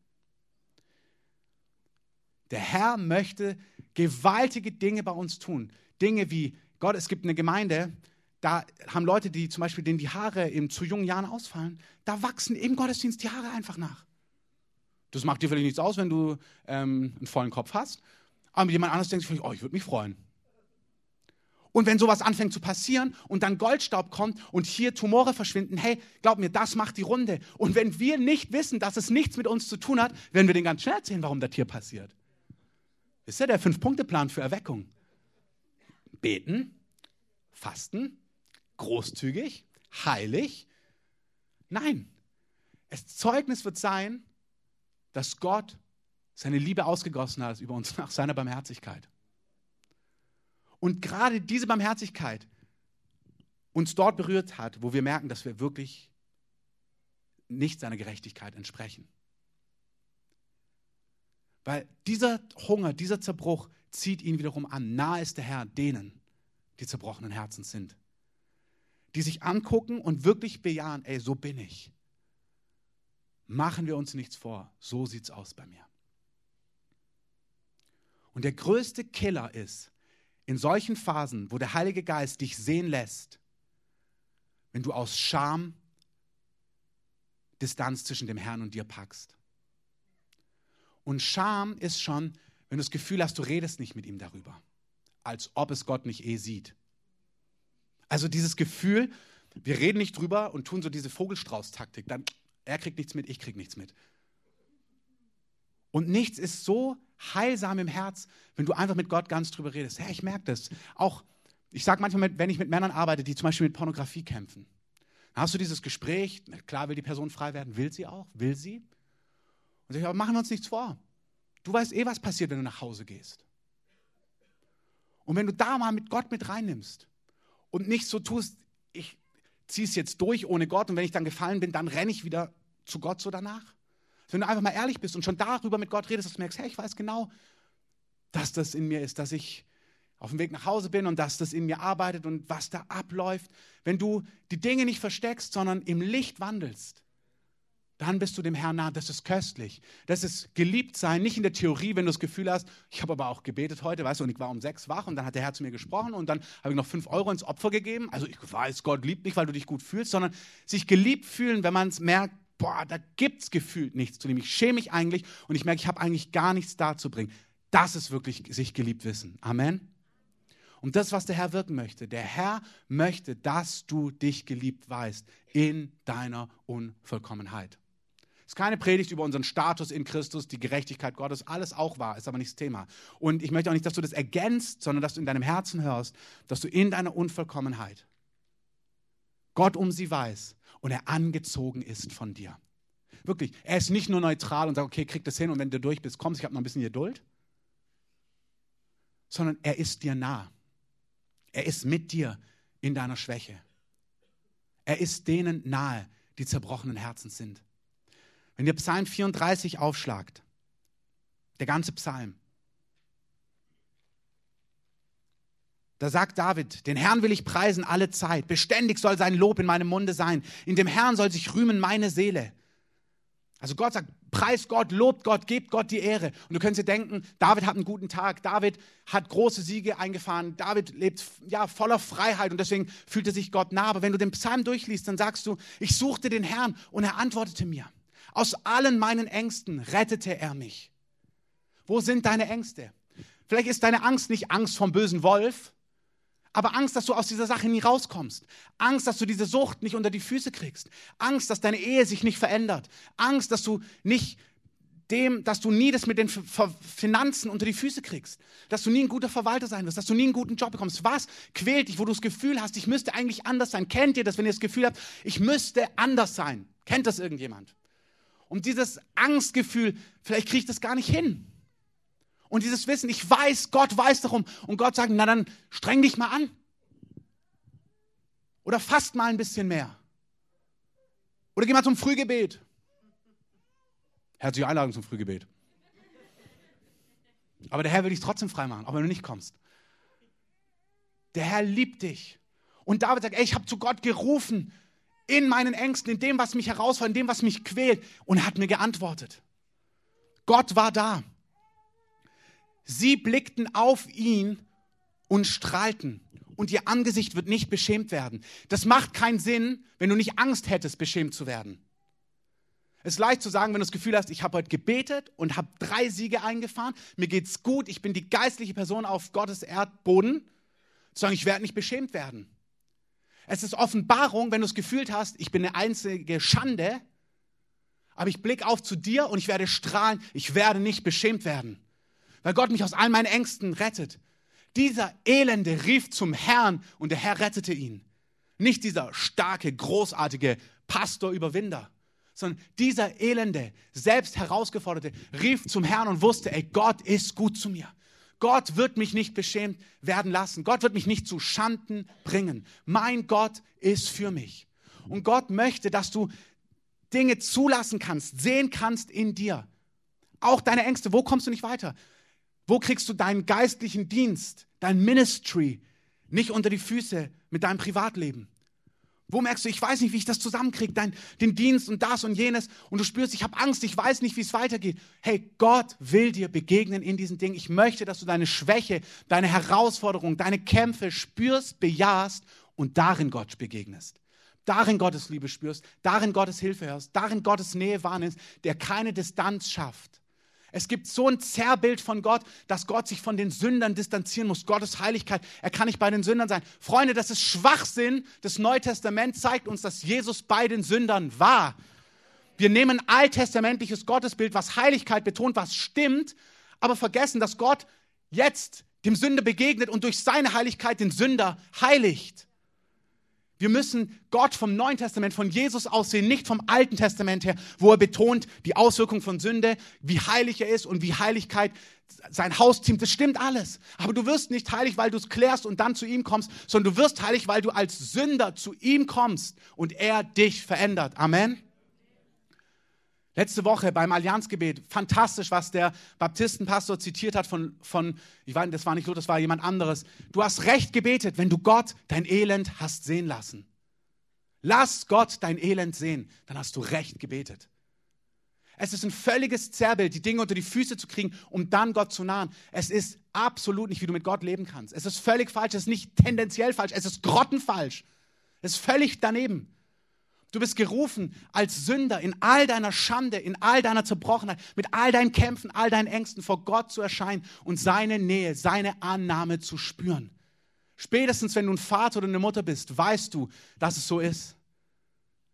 A: Der Herr möchte gewaltige Dinge bei uns tun. Dinge wie, Gott, es gibt eine Gemeinde, da haben Leute, die zum Beispiel denen die Haare in zu jungen Jahren ausfallen, da wachsen im Gottesdienst die Haare einfach nach. Das macht dir vielleicht nichts aus, wenn du ähm, einen vollen Kopf hast. Aber jemand anderes denkt sich, oh, ich würde mich freuen. Und wenn sowas anfängt zu passieren und dann Goldstaub kommt und hier Tumore verschwinden, hey, glaub mir, das macht die Runde. Und wenn wir nicht wissen, dass es nichts mit uns zu tun hat, werden wir den ganz schnell erzählen, warum das hier passiert. Ist ja der Fünf-Punkte-Plan für Erweckung. Beten, fasten, großzügig, heilig. Nein, das Zeugnis wird sein, dass Gott seine Liebe ausgegossen hat über uns nach seiner Barmherzigkeit. Und gerade diese Barmherzigkeit uns dort berührt hat, wo wir merken, dass wir wirklich nicht seiner Gerechtigkeit entsprechen. Weil dieser Hunger, dieser Zerbruch zieht ihn wiederum an. Nahe ist der Herr denen, die zerbrochenen Herzens sind. Die sich angucken und wirklich bejahen, ey, so bin ich. Machen wir uns nichts vor, so sieht's aus bei mir. Und der größte Killer ist in solchen Phasen, wo der Heilige Geist dich sehen lässt, wenn du aus Scham Distanz zwischen dem Herrn und dir packst. Und Scham ist schon, wenn du das Gefühl hast, du redest nicht mit ihm darüber, als ob es Gott nicht eh sieht. Also dieses Gefühl, wir reden nicht drüber und tun so diese Vogelstrauß-Taktik, dann er kriegt nichts mit, ich krieg nichts mit. Und nichts ist so heilsam im Herz, wenn du einfach mit Gott ganz drüber redest. Ja, ich merke das. Auch, ich sage manchmal, wenn ich mit Männern arbeite, die zum Beispiel mit Pornografie kämpfen, dann hast du dieses Gespräch, klar will die Person frei werden, will sie auch, will sie. Und sag ich, aber machen wir uns nichts vor. Du weißt eh, was passiert, wenn du nach Hause gehst. Und wenn du da mal mit Gott mit reinnimmst und nicht so tust, ich ziehe es jetzt durch ohne Gott und wenn ich dann gefallen bin, dann renne ich wieder zu Gott so danach. Wenn du einfach mal ehrlich bist und schon darüber mit Gott redest, dass du merkst, hey, ich weiß genau, dass das in mir ist, dass ich auf dem Weg nach Hause bin und dass das in mir arbeitet und was da abläuft. Wenn du die Dinge nicht versteckst, sondern im Licht wandelst, dann bist du dem Herrn nah. Das ist köstlich. Das ist geliebt sein, nicht in der Theorie, wenn du das Gefühl hast, ich habe aber auch gebetet heute, weißt du, und ich war um sechs wach und dann hat der Herr zu mir gesprochen und dann habe ich noch fünf Euro ins Opfer gegeben. Also ich weiß, Gott liebt nicht, weil du dich gut fühlst, sondern sich geliebt fühlen, wenn man es merkt, boah, da gibt es gefühlt nichts zu dem. Ich schäme mich eigentlich und ich merke, ich habe eigentlich gar nichts darzubringen. Das ist wirklich sich geliebt wissen. Amen. Und das, was der Herr wirken möchte. Der Herr möchte, dass du dich geliebt weißt in deiner Unvollkommenheit. Es ist keine Predigt über unseren Status in Christus, die Gerechtigkeit Gottes, alles auch wahr, ist aber nicht das Thema. Und ich möchte auch nicht, dass du das ergänzt, sondern dass du in deinem Herzen hörst, dass du in deiner Unvollkommenheit Gott um sie weiß und er angezogen ist von dir. Wirklich, er ist nicht nur neutral und sagt, okay, krieg das hin und wenn du durch bist, kommst, ich habe noch ein bisschen Geduld, sondern er ist dir nah. Er ist mit dir in deiner Schwäche. Er ist denen nahe, die zerbrochenen Herzens sind. Wenn ihr Psalm 34 aufschlagt, der ganze Psalm, Da sagt David, den Herrn will ich preisen alle Zeit. Beständig soll sein Lob in meinem Munde sein. In dem Herrn soll sich rühmen meine Seele. Also Gott sagt, preis Gott, lobt Gott, gebt Gott die Ehre. Und du könntest dir denken, David hat einen guten Tag, David hat große Siege eingefahren, David lebt ja voller Freiheit und deswegen fühlte sich Gott nah. Aber wenn du den Psalm durchliest, dann sagst du, ich suchte den Herrn und er antwortete mir. Aus allen meinen Ängsten rettete er mich. Wo sind deine Ängste? Vielleicht ist deine Angst nicht Angst vom bösen Wolf, aber Angst, dass du aus dieser Sache nie rauskommst. Angst, dass du diese Sucht nicht unter die Füße kriegst. Angst, dass deine Ehe sich nicht verändert. Angst, dass du nicht dem, dass du nie das mit den Finanzen unter die Füße kriegst, dass du nie ein guter Verwalter sein wirst, dass du nie einen guten Job bekommst. Was quält dich, wo du das Gefühl hast, ich müsste eigentlich anders sein? Kennt ihr das, wenn ihr das Gefühl habt, ich müsste anders sein? Kennt das irgendjemand? Und dieses Angstgefühl, vielleicht kriege ich das gar nicht hin. Und dieses Wissen, ich weiß, Gott weiß darum. Und Gott sagt, na dann streng dich mal an. Oder fast mal ein bisschen mehr. Oder geh mal zum Frühgebet. Herzliche Einladung zum Frühgebet. Aber der Herr will dich trotzdem freimachen, auch wenn du nicht kommst. Der Herr liebt dich. Und David sagt, ey, ich habe zu Gott gerufen in meinen Ängsten, in dem, was mich herausfordert, in dem, was mich quält. Und er hat mir geantwortet. Gott war da. Sie blickten auf ihn und strahlten. Und ihr Angesicht wird nicht beschämt werden. Das macht keinen Sinn, wenn du nicht Angst hättest, beschämt zu werden. Es ist leicht zu sagen, wenn du das Gefühl hast, ich habe heute gebetet und habe drei Siege eingefahren, mir geht's gut, ich bin die geistliche Person auf Gottes Erdboden, zu sagen, ich werde nicht beschämt werden. Es ist Offenbarung, wenn du das Gefühl hast, ich bin eine einzige Schande, aber ich blicke auf zu dir und ich werde strahlen, ich werde nicht beschämt werden, weil Gott mich aus all meinen Ängsten rettet. Dieser Elende rief zum Herrn und der Herr rettete ihn. Nicht dieser starke, großartige Pastor-Überwinder, sondern dieser Elende, selbst herausgeforderte, rief zum Herrn und wusste, ey, Gott ist gut zu mir. Gott wird mich nicht beschämt werden lassen. Gott wird mich nicht zu Schanden bringen. Mein Gott ist für mich. Und Gott möchte, dass du Dinge zulassen kannst, sehen kannst in dir. Auch deine Ängste. Wo kommst du nicht weiter? Wo kriegst du deinen geistlichen Dienst, dein Ministry nicht unter die Füße mit deinem Privatleben? Wo merkst du, ich weiß nicht, wie ich das zusammenkriege, dein, den Dienst und das und jenes und du spürst, ich habe Angst, ich weiß nicht, wie es weitergeht. Hey, Gott will dir begegnen in diesen Dingen. Ich möchte, dass du deine Schwäche, deine Herausforderung, deine Kämpfe spürst, bejahst und darin Gott begegnest. Darin Gottes Liebe spürst, darin Gottes Hilfe hörst, darin Gottes Nähe wahrnimmst, der keine Distanz schafft es gibt so ein Zerrbild von Gott, dass Gott sich von den Sündern distanzieren muss. Gottes Heiligkeit, er kann nicht bei den Sündern sein. Freunde, das ist Schwachsinn. Das Neue Testament zeigt uns, dass Jesus bei den Sündern war. Wir nehmen alttestamentliches Gottesbild, was Heiligkeit betont, was stimmt, aber vergessen, dass Gott jetzt dem Sünder begegnet und durch seine Heiligkeit den Sünder heiligt. Wir müssen Gott vom Neuen Testament, von Jesus aussehen, nicht vom Alten Testament her, wo er betont die Auswirkung von Sünde, wie heilig er ist und wie Heiligkeit sein Hausteam, das stimmt alles. Aber du wirst nicht heilig, weil du es klärst und dann zu ihm kommst, sondern du wirst heilig, weil du als Sünder zu ihm kommst und er dich verändert. Amen. Letzte Woche beim Allianzgebet, fantastisch, was der Baptistenpastor zitiert hat von, von, ich weiß, das war nicht Luther, das war jemand anderes. Du hast recht gebetet, wenn du Gott dein Elend hast sehen lassen. Lass Gott dein Elend sehen, dann hast du recht gebetet. Es ist ein völliges Zerrbild, die Dinge unter die Füße zu kriegen, um dann Gott zu nahen. Es ist absolut nicht, wie du mit Gott leben kannst. Es ist völlig falsch, es ist nicht tendenziell falsch, es ist grottenfalsch. Es ist völlig daneben. Du bist gerufen, als Sünder in all deiner Schande, in all deiner Zerbrochenheit, mit all deinen Kämpfen, all deinen Ängsten vor Gott zu erscheinen und seine Nähe, seine Annahme zu spüren. Spätestens, wenn du ein Vater oder eine Mutter bist, weißt du, dass es so ist.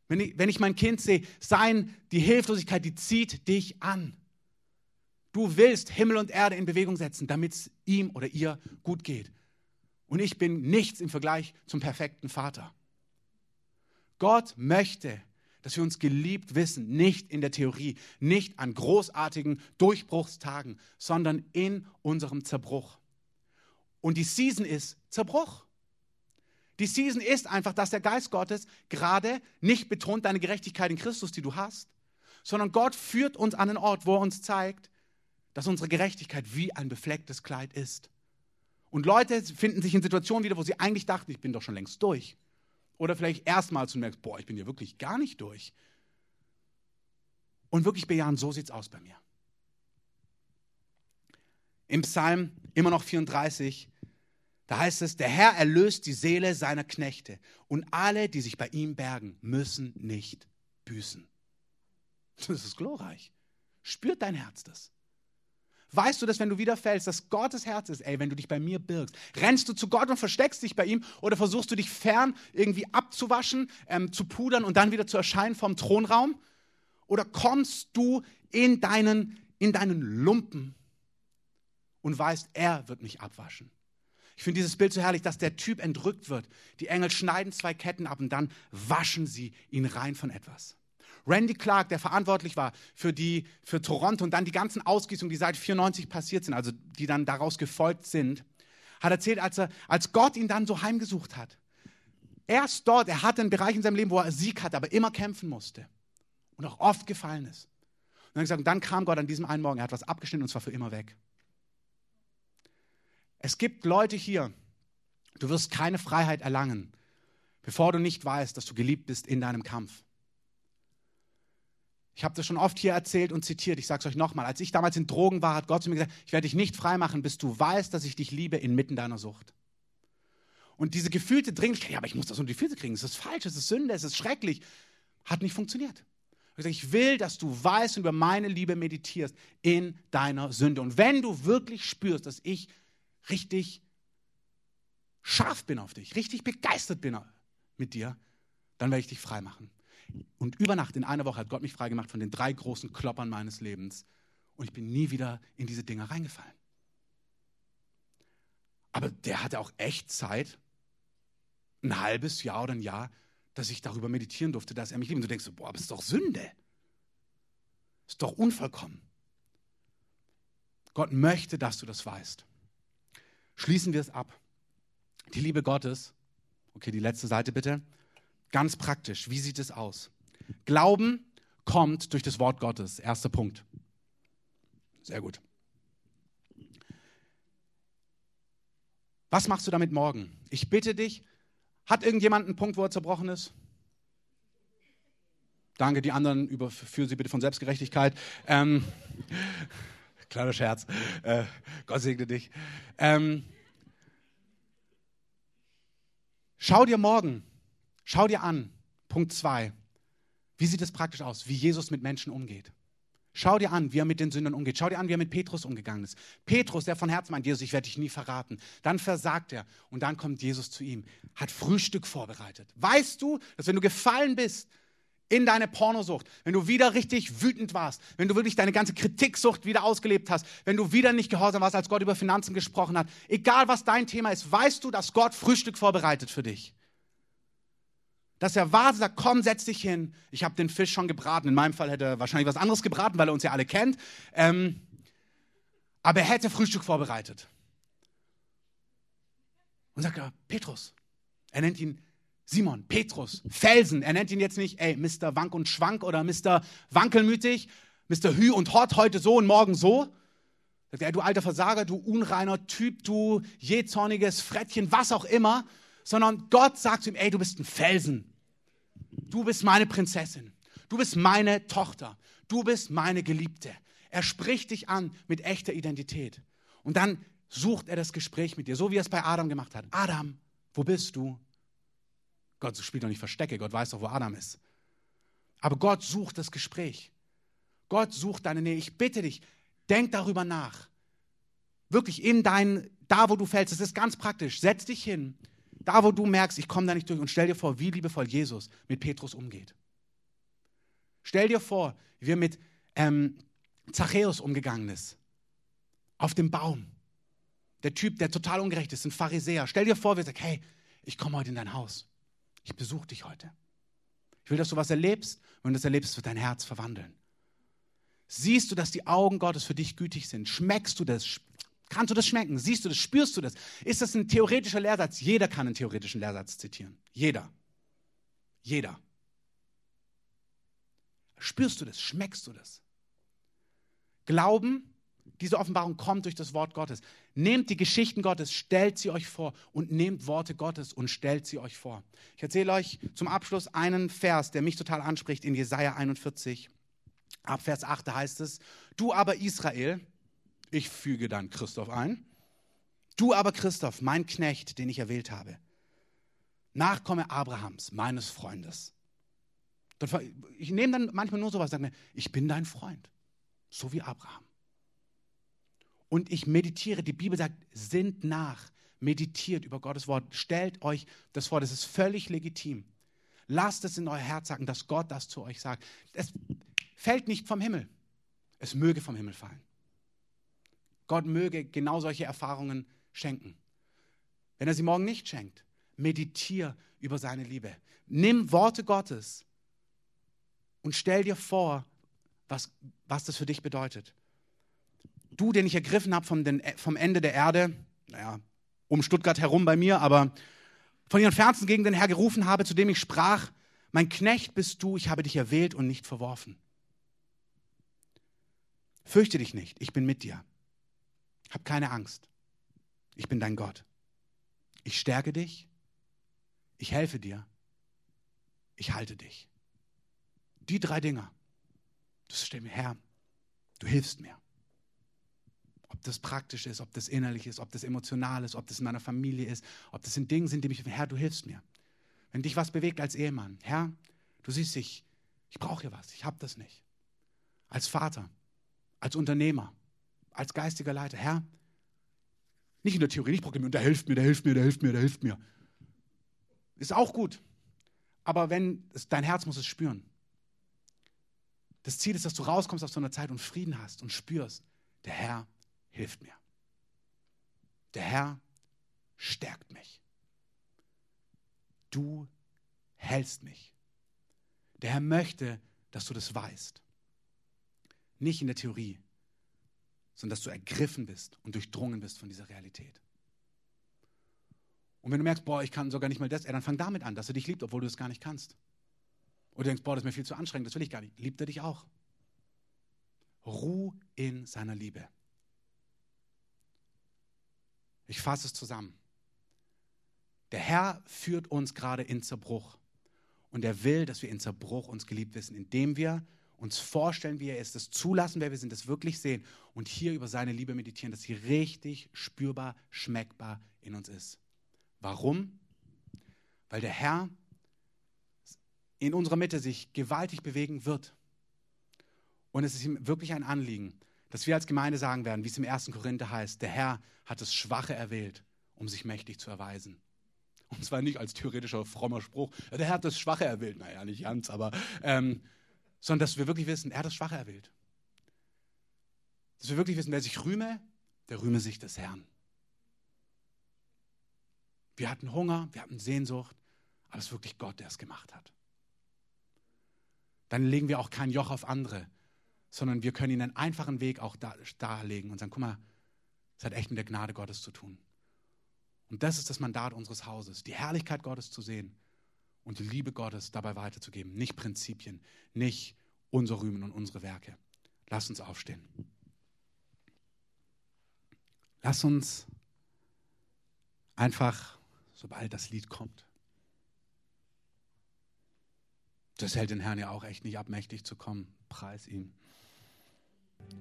A: Wenn ich, wenn ich mein Kind sehe, sein, die Hilflosigkeit, die zieht dich an. Du willst Himmel und Erde in Bewegung setzen, damit es ihm oder ihr gut geht. Und ich bin nichts im Vergleich zum perfekten Vater. Gott möchte, dass wir uns geliebt wissen, nicht in der Theorie, nicht an großartigen Durchbruchstagen, sondern in unserem Zerbruch. Und die Season ist Zerbruch. Die Season ist einfach, dass der Geist Gottes gerade nicht betont deine Gerechtigkeit in Christus, die du hast, sondern Gott führt uns an einen Ort, wo er uns zeigt, dass unsere Gerechtigkeit wie ein beflecktes Kleid ist. Und Leute finden sich in Situationen wieder, wo sie eigentlich dachten, ich bin doch schon längst durch. Oder vielleicht erstmals und merkst, boah, ich bin hier wirklich gar nicht durch. Und wirklich bejahen, so sieht es aus bei mir. Im Psalm immer noch 34, da heißt es, der Herr erlöst die Seele seiner Knechte und alle, die sich bei ihm bergen, müssen nicht büßen. Das ist glorreich. Spürt dein Herz das? Weißt du, dass wenn du wieder fällst, dass Gottes Herz ist, ey, wenn du dich bei mir birgst, rennst du zu Gott und versteckst dich bei ihm oder versuchst du dich fern irgendwie abzuwaschen, ähm, zu pudern und dann wieder zu erscheinen vom Thronraum? Oder kommst du in deinen, in deinen Lumpen und weißt, er wird mich abwaschen? Ich finde dieses Bild so herrlich, dass der Typ entrückt wird. Die Engel schneiden zwei Ketten ab und dann waschen sie ihn rein von etwas. Randy Clark, der verantwortlich war für, die, für Toronto und dann die ganzen Ausgießungen, die seit 94 passiert sind, also die dann daraus gefolgt sind, hat erzählt, als, er, als Gott ihn dann so heimgesucht hat. Erst dort, er hatte einen Bereich in seinem Leben, wo er Sieg hatte, aber immer kämpfen musste und auch oft gefallen ist. Und dann, gesagt, und dann kam Gott an diesem einen Morgen, er hat was abgeschnitten und zwar für immer weg. Es gibt Leute hier, du wirst keine Freiheit erlangen, bevor du nicht weißt, dass du geliebt bist in deinem Kampf. Ich habe das schon oft hier erzählt und zitiert. Ich sage es euch nochmal. Als ich damals in Drogen war, hat Gott zu mir gesagt, ich werde dich nicht freimachen, bis du weißt, dass ich dich liebe inmitten deiner Sucht. Und diese gefühlte Dringlichkeit, ja, aber ich muss das unter die Füße kriegen, es ist falsch, es ist Sünde, es ist schrecklich, hat nicht funktioniert. Ich will, dass du weißt und über meine Liebe meditierst in deiner Sünde. Und wenn du wirklich spürst, dass ich richtig scharf bin auf dich, richtig begeistert bin mit dir, dann werde ich dich frei machen. Und über Nacht, in einer Woche, hat Gott mich frei gemacht von den drei großen Kloppern meines Lebens. Und ich bin nie wieder in diese Dinger reingefallen. Aber der hatte auch echt Zeit, ein halbes Jahr oder ein Jahr, dass ich darüber meditieren durfte, dass er mich liebt. Und du denkst, boah, aber das ist doch Sünde. Das ist doch unvollkommen. Gott möchte, dass du das weißt. Schließen wir es ab. Die Liebe Gottes, okay, die letzte Seite bitte, ganz praktisch, wie sieht es aus? Glauben kommt durch das Wort Gottes, erster Punkt. Sehr gut. Was machst du damit morgen? Ich bitte dich, hat irgendjemand einen Punkt, wo er zerbrochen ist? Danke, die anderen überführen Sie bitte von Selbstgerechtigkeit. Ähm, kleiner Scherz. Äh, Gott segne dich. Ähm, schau dir morgen, schau dir an, Punkt 2. Wie sieht es praktisch aus, wie Jesus mit Menschen umgeht? Schau dir an, wie er mit den Sündern umgeht. Schau dir an, wie er mit Petrus umgegangen ist. Petrus, der von Herzen meint, Jesus, ich werde dich nie verraten. Dann versagt er und dann kommt Jesus zu ihm, hat Frühstück vorbereitet. Weißt du, dass wenn du gefallen bist in deine Pornosucht, wenn du wieder richtig wütend warst, wenn du wirklich deine ganze Kritiksucht wieder ausgelebt hast, wenn du wieder nicht gehorsam warst, als Gott über Finanzen gesprochen hat, egal was dein Thema ist, weißt du, dass Gott Frühstück vorbereitet für dich dass er wartet, sagt, komm, setz dich hin. Ich habe den Fisch schon gebraten. In meinem Fall hätte er wahrscheinlich was anderes gebraten, weil er uns ja alle kennt. Ähm, aber er hätte Frühstück vorbereitet. Und sagt er, Petrus. Er nennt ihn Simon, Petrus, Felsen. Er nennt ihn jetzt nicht, ey, Mr. Wank und Schwank oder Mr. Wankelmütig, Mr. Hü und Hot, heute so und morgen so. Sagt er, du alter Versager, du unreiner Typ, du jähzorniges Frettchen, was auch immer. Sondern Gott sagt zu ihm, ey, du bist ein Felsen du bist meine Prinzessin, du bist meine Tochter, du bist meine Geliebte. Er spricht dich an mit echter Identität. Und dann sucht er das Gespräch mit dir, so wie er es bei Adam gemacht hat. Adam, wo bist du? Gott spielt doch nicht Verstecke, Gott weiß doch, wo Adam ist. Aber Gott sucht das Gespräch. Gott sucht deine Nähe. Ich bitte dich, denk darüber nach. Wirklich in dein, da wo du fällst, das ist ganz praktisch. Setz dich hin, da, wo du merkst, ich komme da nicht durch und stell dir vor, wie liebevoll Jesus mit Petrus umgeht. Stell dir vor, wie er mit ähm, Zachäus umgegangen ist. Auf dem Baum. Der Typ, der total ungerecht ist, ein Pharisäer. Stell dir vor, wie er sagt, hey, ich komme heute in dein Haus. Ich besuche dich heute. Ich will, dass du was erlebst. Und wenn du das erlebst, wird dein Herz verwandeln. Siehst du, dass die Augen Gottes für dich gütig sind? Schmeckst du das? Kannst du das schmecken? Siehst du das? Spürst du das? Ist das ein theoretischer Lehrsatz? Jeder kann einen theoretischen Lehrsatz zitieren. Jeder. Jeder. Spürst du das? Schmeckst du das? Glauben, diese Offenbarung kommt durch das Wort Gottes. Nehmt die Geschichten Gottes, stellt sie euch vor und nehmt Worte Gottes und stellt sie euch vor. Ich erzähle euch zum Abschluss einen Vers, der mich total anspricht in Jesaja 41. Ab Vers 8 heißt es: Du aber Israel, ich füge dann Christoph ein. Du aber Christoph, mein Knecht, den ich erwählt habe, Nachkomme Abrahams, meines Freundes. Ich nehme dann manchmal nur sowas, sage mir, ich bin dein Freund, so wie Abraham. Und ich meditiere, die Bibel sagt, sind nach, meditiert über Gottes Wort, stellt euch das vor, das ist völlig legitim. Lasst es in euer Herz sagen, dass Gott das zu euch sagt. Es fällt nicht vom Himmel, es möge vom Himmel fallen. Gott möge genau solche Erfahrungen schenken. Wenn er sie morgen nicht schenkt, meditier über seine Liebe. Nimm Worte Gottes und stell dir vor, was, was das für dich bedeutet. Du, den ich ergriffen habe vom, vom Ende der Erde, naja, um Stuttgart herum bei mir, aber von ihren fernsten Gegenden her gerufen habe, zu dem ich sprach, mein Knecht bist du, ich habe dich erwählt und nicht verworfen. Fürchte dich nicht, ich bin mit dir. Hab keine Angst. Ich bin dein Gott. Ich stärke dich. Ich helfe dir. Ich halte dich. Die drei Dinge. Das steht mir, Herr, du hilfst mir. Ob das praktisch ist, ob das innerlich ist, ob das emotional ist, ob das in meiner Familie ist, ob das in Dingen sind, die mich, Herr, du hilfst mir. Wenn dich was bewegt als Ehemann, Herr, du siehst, ich, ich brauche hier was, ich habe das nicht. Als Vater, als Unternehmer, als geistiger Leiter, Herr, nicht in der Theorie, nicht proklamieren, der hilft mir, der hilft mir, der hilft mir, der hilft mir. Ist auch gut. Aber wenn dein Herz muss es spüren. Das Ziel ist, dass du rauskommst aus so einer Zeit und Frieden hast und spürst, der Herr hilft mir. Der Herr stärkt mich. Du hältst mich. Der Herr möchte, dass du das weißt. Nicht in der Theorie, sondern dass du ergriffen bist und durchdrungen bist von dieser Realität. Und wenn du merkst, boah, ich kann sogar nicht mal das, dann fang damit an, dass er dich liebt, obwohl du es gar nicht kannst. Oder du denkst, boah, das ist mir viel zu anstrengend, das will ich gar nicht. Liebt er dich auch. Ruh in seiner Liebe. Ich fasse es zusammen. Der Herr führt uns gerade in Zerbruch. Und er will, dass wir in Zerbruch uns geliebt wissen, indem wir uns vorstellen, wie er ist, das zulassen, wer wir sind, das wirklich sehen und hier über seine Liebe meditieren, dass sie richtig spürbar, schmeckbar in uns ist. Warum? Weil der Herr in unserer Mitte sich gewaltig bewegen wird. Und es ist ihm wirklich ein Anliegen, dass wir als Gemeinde sagen werden, wie es im 1. Korinther heißt, der Herr hat das Schwache erwählt, um sich mächtig zu erweisen. Und zwar nicht als theoretischer frommer Spruch, der Herr hat das Schwache erwählt, naja, nicht ganz, aber ähm, sondern dass wir wirklich wissen, er hat das Schwache erwählt. Dass wir wirklich wissen, wer sich rühme, der rühme sich des Herrn. Wir hatten Hunger, wir hatten Sehnsucht, aber es ist wirklich Gott, der es gemacht hat. Dann legen wir auch kein Joch auf andere, sondern wir können ihnen einen einfachen Weg auch darlegen und sagen, guck mal, es hat echt mit der Gnade Gottes zu tun. Und das ist das Mandat unseres Hauses, die Herrlichkeit Gottes zu sehen und die Liebe Gottes dabei weiterzugeben. Nicht Prinzipien, nicht unser Rühmen und unsere Werke. Lass uns aufstehen. Lass uns einfach, sobald das Lied kommt, das hält den Herrn ja auch echt nicht ab, mächtig zu kommen. Preis ihm.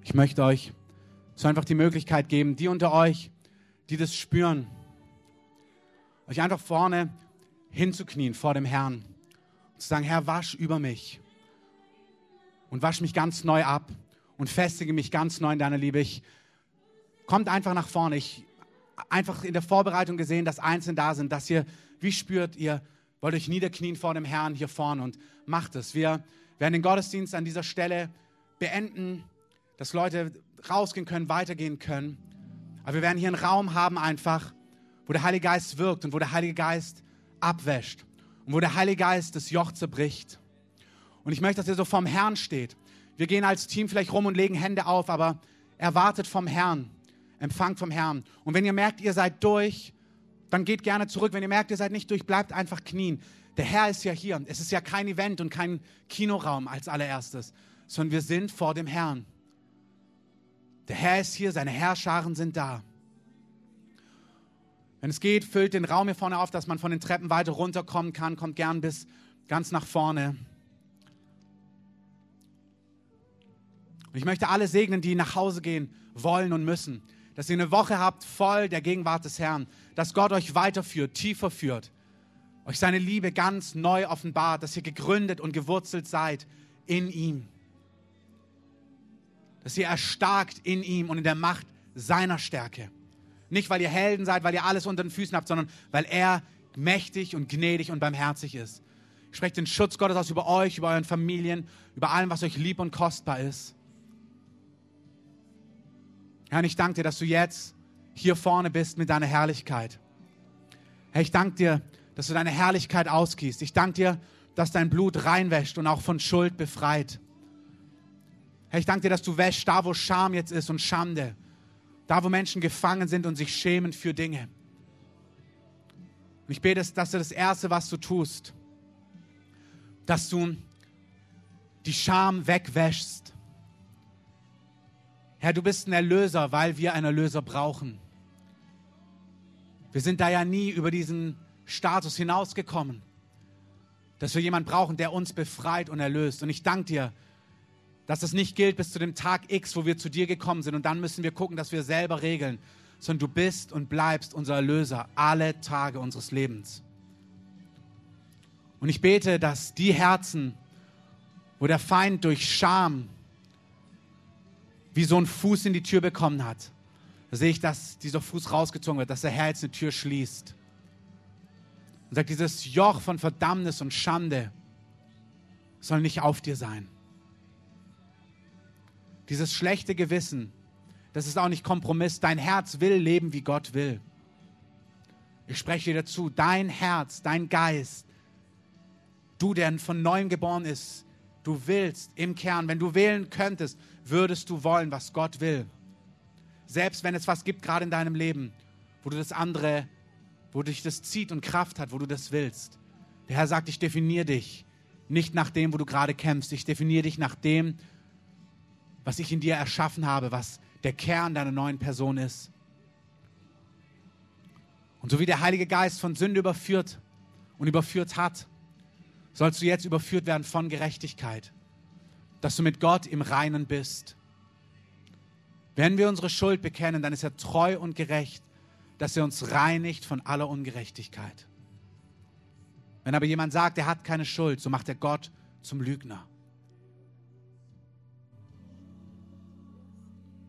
A: Ich möchte euch so einfach die Möglichkeit geben, die unter euch, die das spüren, euch einfach vorne hinzuknien vor dem Herrn und zu sagen, Herr, wasch über mich und wasch mich ganz neu ab und festige mich ganz neu in deiner Liebe. Ich, kommt einfach nach vorne. Ich einfach in der Vorbereitung gesehen, dass Einzelne da sind, dass ihr, wie spürt ihr, wollt euch niederknien vor dem Herrn hier vorne und macht es. Wir werden den Gottesdienst an dieser Stelle beenden, dass Leute rausgehen können, weitergehen können. Aber wir werden hier einen Raum haben einfach, wo der Heilige Geist wirkt und wo der Heilige Geist abwäscht und wo der Heilige Geist das Joch zerbricht. Und ich möchte, dass ihr so vom Herrn steht. Wir gehen als Team vielleicht rum und legen Hände auf, aber erwartet vom Herrn, empfangt vom Herrn. Und wenn ihr merkt, ihr seid durch, dann geht gerne zurück. Wenn ihr merkt, ihr seid nicht durch, bleibt einfach knien. Der Herr ist ja hier. Es ist ja kein Event und kein Kinoraum als allererstes, sondern wir sind vor dem Herrn. Der Herr ist hier, seine Herrscharen sind da. Wenn es geht, füllt den Raum hier vorne auf, dass man von den Treppen weiter runterkommen kann. Kommt gern bis ganz nach vorne. Und ich möchte alle segnen, die nach Hause gehen wollen und müssen. Dass ihr eine Woche habt voll der Gegenwart des Herrn. Dass Gott euch weiterführt, tiefer führt. Euch seine Liebe ganz neu offenbart. Dass ihr gegründet und gewurzelt seid in ihm. Dass ihr erstarkt in ihm und in der Macht seiner Stärke. Nicht, weil ihr Helden seid, weil ihr alles unter den Füßen habt, sondern weil er mächtig und gnädig und barmherzig ist. Ich spreche den Schutz Gottes aus über euch, über euren Familien, über allem, was euch lieb und kostbar ist. Herr, ich danke dir, dass du jetzt hier vorne bist mit deiner Herrlichkeit. Herr, ich danke dir, dass du deine Herrlichkeit ausgießt. Ich danke dir, dass dein Blut reinwäscht und auch von Schuld befreit. Herr, ich danke dir, dass du wäschst da, wo Scham jetzt ist und Schande. Da, wo Menschen gefangen sind und sich schämen für Dinge. Und ich bete, dass du das Erste, was du tust, dass du die Scham wegwäschst. Herr, du bist ein Erlöser, weil wir einen Erlöser brauchen. Wir sind da ja nie über diesen Status hinausgekommen, dass wir jemanden brauchen, der uns befreit und erlöst. Und ich danke dir, dass das nicht gilt bis zu dem Tag X, wo wir zu dir gekommen sind. Und dann müssen wir gucken, dass wir selber regeln, sondern du bist und bleibst unser Erlöser alle Tage unseres Lebens. Und ich bete, dass die Herzen, wo der Feind durch Scham wie so einen Fuß in die Tür bekommen hat, da sehe ich, dass dieser Fuß rausgezogen wird, dass der Herr jetzt eine Tür schließt. Und sagt, dieses Joch von Verdammnis und Schande soll nicht auf dir sein. Dieses schlechte Gewissen, das ist auch nicht Kompromiss. Dein Herz will leben, wie Gott will. Ich spreche dir dazu, dein Herz, dein Geist, du, der von neuem geboren ist, du willst im Kern, wenn du wählen könntest, würdest du wollen, was Gott will. Selbst wenn es was gibt, gerade in deinem Leben, wo du das andere, wo dich das zieht und Kraft hat, wo du das willst. Der Herr sagt, ich definiere dich nicht nach dem, wo du gerade kämpfst. Ich definiere dich nach dem, was ich in dir erschaffen habe, was der Kern deiner neuen Person ist. Und so wie der Heilige Geist von Sünde überführt und überführt hat, sollst du jetzt überführt werden von Gerechtigkeit, dass du mit Gott im Reinen bist. Wenn wir unsere Schuld bekennen, dann ist er treu und gerecht, dass er uns reinigt von aller Ungerechtigkeit. Wenn aber jemand sagt, er hat keine Schuld, so macht er Gott zum Lügner.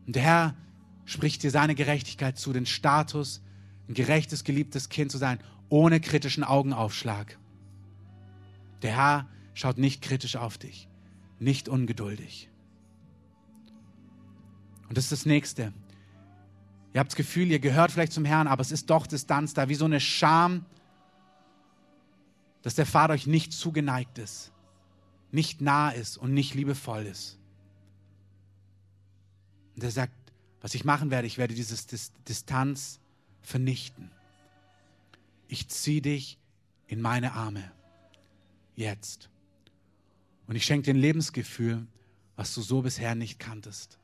A: Und der Herr spricht dir seine Gerechtigkeit zu, den Status, ein gerechtes, geliebtes Kind zu sein, ohne kritischen Augenaufschlag. Der Herr schaut nicht kritisch auf dich, nicht ungeduldig. Und das ist das Nächste. Ihr habt das Gefühl, ihr gehört vielleicht zum Herrn, aber es ist doch Distanz da, wie so eine Scham, dass der Vater euch nicht zugeneigt ist, nicht nah ist und nicht liebevoll ist. Und er sagt, was ich machen werde, ich werde diese Distanz vernichten. Ich ziehe dich in meine Arme. Jetzt. Und ich schenke dir ein Lebensgefühl, was du so bisher nicht kanntest.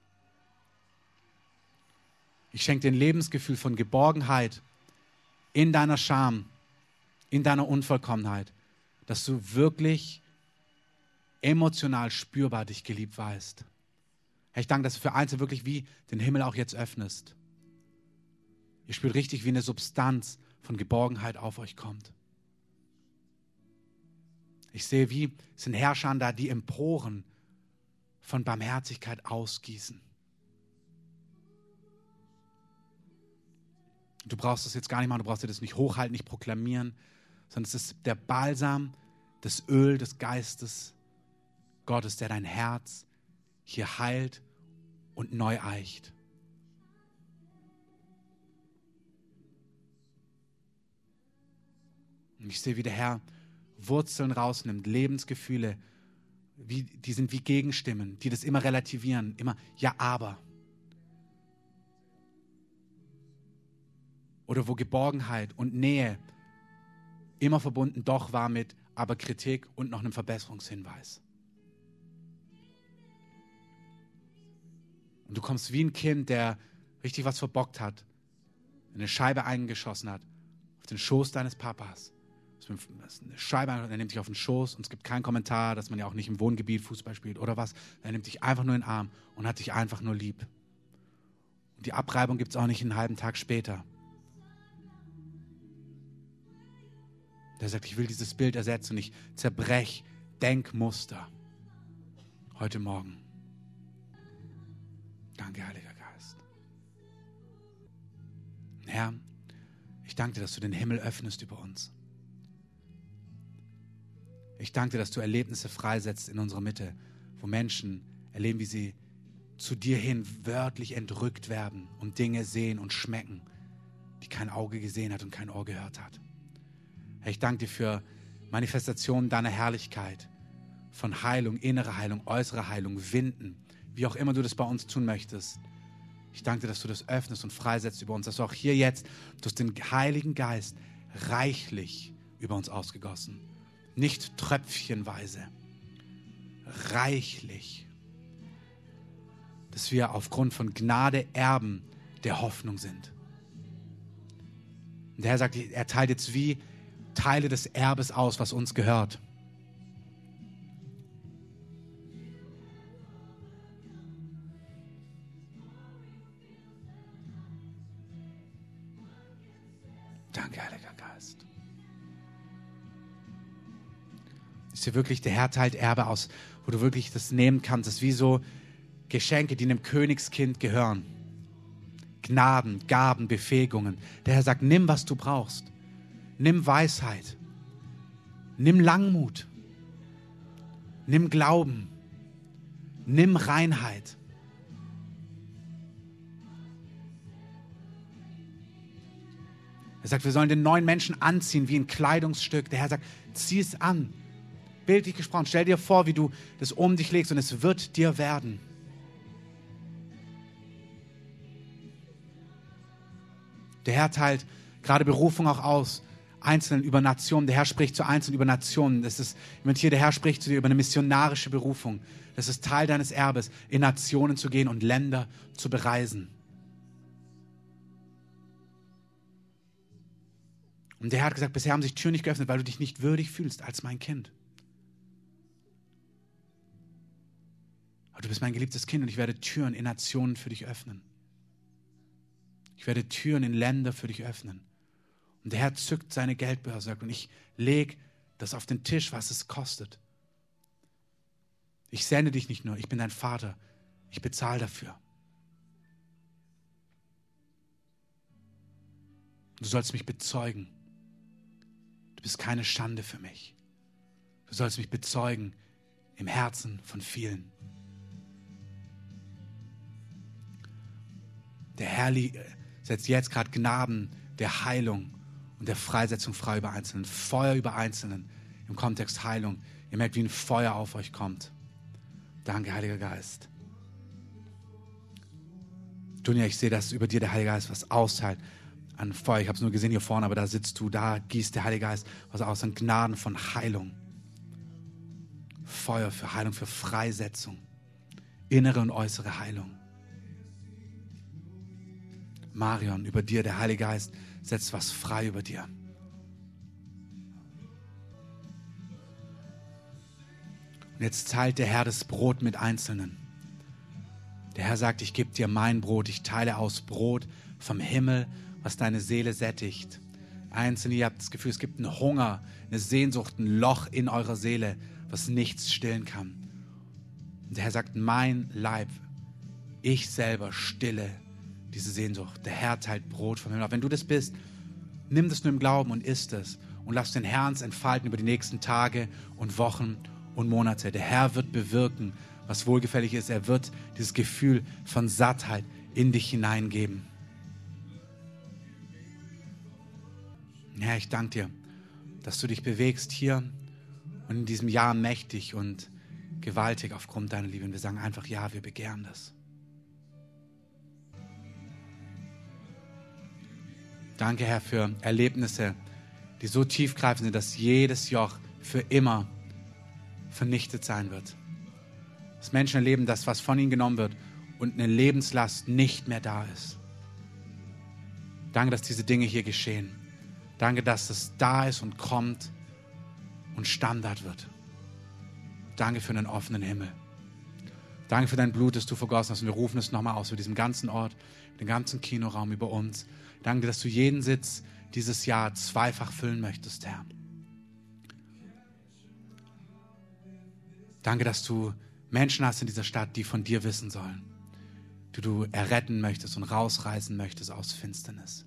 A: Ich schenke dir ein Lebensgefühl von Geborgenheit in deiner Scham, in deiner Unvollkommenheit, dass du wirklich emotional spürbar dich geliebt weißt. Herr, ich danke, dass du für Einzelne wirklich wie den Himmel auch jetzt öffnest. Ihr spürt richtig, wie eine Substanz von Geborgenheit auf euch kommt. Ich sehe, wie sind Herrscher da, die Emporen von Barmherzigkeit ausgießen. Du brauchst das jetzt gar nicht machen, du brauchst dir das nicht hochhalten, nicht proklamieren, sondern es ist der Balsam, das Öl des Geistes Gottes, der dein Herz hier heilt und neu eicht. Und ich sehe, wie der Herr Wurzeln rausnimmt, Lebensgefühle, wie, die sind wie Gegenstimmen, die das immer relativieren, immer ja, aber. oder wo Geborgenheit und Nähe immer verbunden doch war mit aber Kritik und noch einem Verbesserungshinweis. Und du kommst wie ein Kind, der richtig was verbockt hat, eine Scheibe eingeschossen hat, auf den Schoß deines Papas. Eine Scheibe, er nimmt dich auf den Schoß und es gibt keinen Kommentar, dass man ja auch nicht im Wohngebiet Fußball spielt oder was. Er nimmt dich einfach nur in den Arm und hat dich einfach nur lieb. Und die Abreibung gibt es auch nicht einen halben Tag später. der sagt, ich will dieses Bild ersetzen und ich zerbrech Denkmuster heute Morgen. Danke, Heiliger Geist. Herr, ich danke dir, dass du den Himmel öffnest über uns. Ich danke dir, dass du Erlebnisse freisetzt in unserer Mitte, wo Menschen erleben, wie sie zu dir hin wörtlich entrückt werden und Dinge sehen und schmecken, die kein Auge gesehen hat und kein Ohr gehört hat. Herr, ich danke dir für Manifestationen deiner Herrlichkeit, von Heilung, innere Heilung, äußere Heilung, Winden, wie auch immer du das bei uns tun möchtest. Ich danke dir, dass du das öffnest und freisetzt über uns, dass du auch hier jetzt durch den Heiligen Geist reichlich über uns ausgegossen. Nicht tröpfchenweise, reichlich. Dass wir aufgrund von Gnade Erben der Hoffnung sind. Und der Herr sagt, er teilt jetzt wie Teile des Erbes aus, was uns gehört. Hier wirklich, der Herr teilt Erbe aus, wo du wirklich das nehmen kannst. Das ist wie so Geschenke, die einem Königskind gehören. Gnaden, Gaben, Befähigungen. Der Herr sagt, nimm, was du brauchst. Nimm Weisheit. Nimm Langmut. Nimm Glauben. Nimm Reinheit. Er sagt, wir sollen den neuen Menschen anziehen wie ein Kleidungsstück. Der Herr sagt, zieh es an. Bildlich gesprochen, stell dir vor, wie du das um dich legst und es wird dir werden. Der Herr teilt gerade Berufung auch aus, Einzelnen über Nationen. Der Herr spricht zu Einzelnen über Nationen. Das ist, jemand hier, der Herr spricht zu dir über eine missionarische Berufung. Das ist Teil deines Erbes, in Nationen zu gehen und Länder zu bereisen. Und der Herr hat gesagt, bisher haben sich Türen nicht geöffnet, weil du dich nicht würdig fühlst als mein Kind. Aber du bist mein geliebtes Kind und ich werde Türen in Nationen für dich öffnen. Ich werde Türen in Länder für dich öffnen. Und der Herr zückt seine Geldbörse und ich lege das auf den Tisch, was es kostet. Ich sende dich nicht nur, ich bin dein Vater. Ich bezahle dafür. Du sollst mich bezeugen. Du bist keine Schande für mich. Du sollst mich bezeugen im Herzen von vielen. Der Herr setzt jetzt gerade Gnaden der Heilung und der Freisetzung frei über Einzelnen, Feuer über Einzelnen im Kontext Heilung. Ihr merkt, wie ein Feuer auf euch kommt. Danke, Heiliger Geist. Dunja, ich sehe, dass über dir der Heilige Geist was austeilt an Feuer. Ich habe es nur gesehen hier vorne, aber da sitzt du, da gießt der Heilige Geist was aus an Gnaden von Heilung. Feuer für Heilung, für Freisetzung. Innere und äußere Heilung. Marion, über dir, der Heilige Geist, setzt was frei über dir. Und jetzt teilt der Herr das Brot mit Einzelnen. Der Herr sagt, ich gebe dir mein Brot, ich teile aus Brot vom Himmel was deine Seele sättigt. Einzelne, ihr habt das Gefühl, es gibt einen Hunger, eine Sehnsucht, ein Loch in eurer Seele, was nichts stillen kann. Und der Herr sagt, mein Leib, ich selber stille diese Sehnsucht. Der Herr teilt Brot vom Himmel. Wenn du das bist, nimm das nur im Glauben und isst es und lass den Herrn entfalten über die nächsten Tage und Wochen und Monate. Der Herr wird bewirken, was wohlgefällig ist. Er wird dieses Gefühl von Sattheit in dich hineingeben. Herr, ich danke dir, dass du dich bewegst hier und in diesem Jahr mächtig und gewaltig aufgrund deiner Liebe. Und wir sagen einfach, ja, wir begehren das. Danke, Herr, für Erlebnisse, die so tiefgreifend sind, dass jedes Joch für immer vernichtet sein wird. Dass Menschen erleben, dass was von ihnen genommen wird und eine Lebenslast nicht mehr da ist. Danke, dass diese Dinge hier geschehen. Danke, dass es da ist und kommt und Standard wird. Danke für einen offenen Himmel. Danke für dein Blut, das du vergossen hast. Und wir rufen es nochmal aus, über diesem ganzen Ort, den ganzen Kinoraum, über uns. Danke, dass du jeden Sitz dieses Jahr zweifach füllen möchtest, Herr. Danke, dass du Menschen hast in dieser Stadt, die von dir wissen sollen, die du erretten möchtest und rausreißen möchtest aus Finsternis.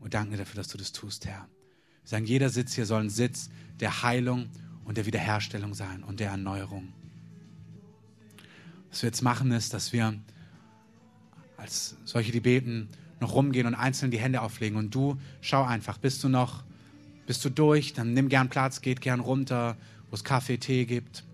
A: Und danken dir dafür, dass du das tust, Herr. Wir sagen, jeder Sitz hier soll ein Sitz der Heilung und der Wiederherstellung sein und der Erneuerung. Was wir jetzt machen, ist, dass wir als solche, die beten, noch rumgehen und einzeln die Hände auflegen. Und du schau einfach, bist du noch, bist du durch, dann nimm gern Platz, geht gern runter, wo es Kaffee, Tee gibt.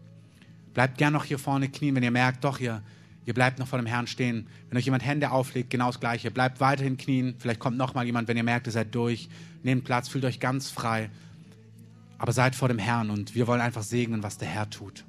A: Bleibt gern noch hier vorne knien, wenn ihr merkt, doch, ihr Ihr bleibt noch vor dem Herrn stehen. Wenn euch jemand Hände auflegt, genau das Gleiche. Bleibt weiterhin knien. Vielleicht kommt noch mal jemand, wenn ihr merkt, ihr seid durch. Nehmt Platz, fühlt euch ganz frei. Aber seid vor dem Herrn und wir wollen einfach segnen, was der Herr tut.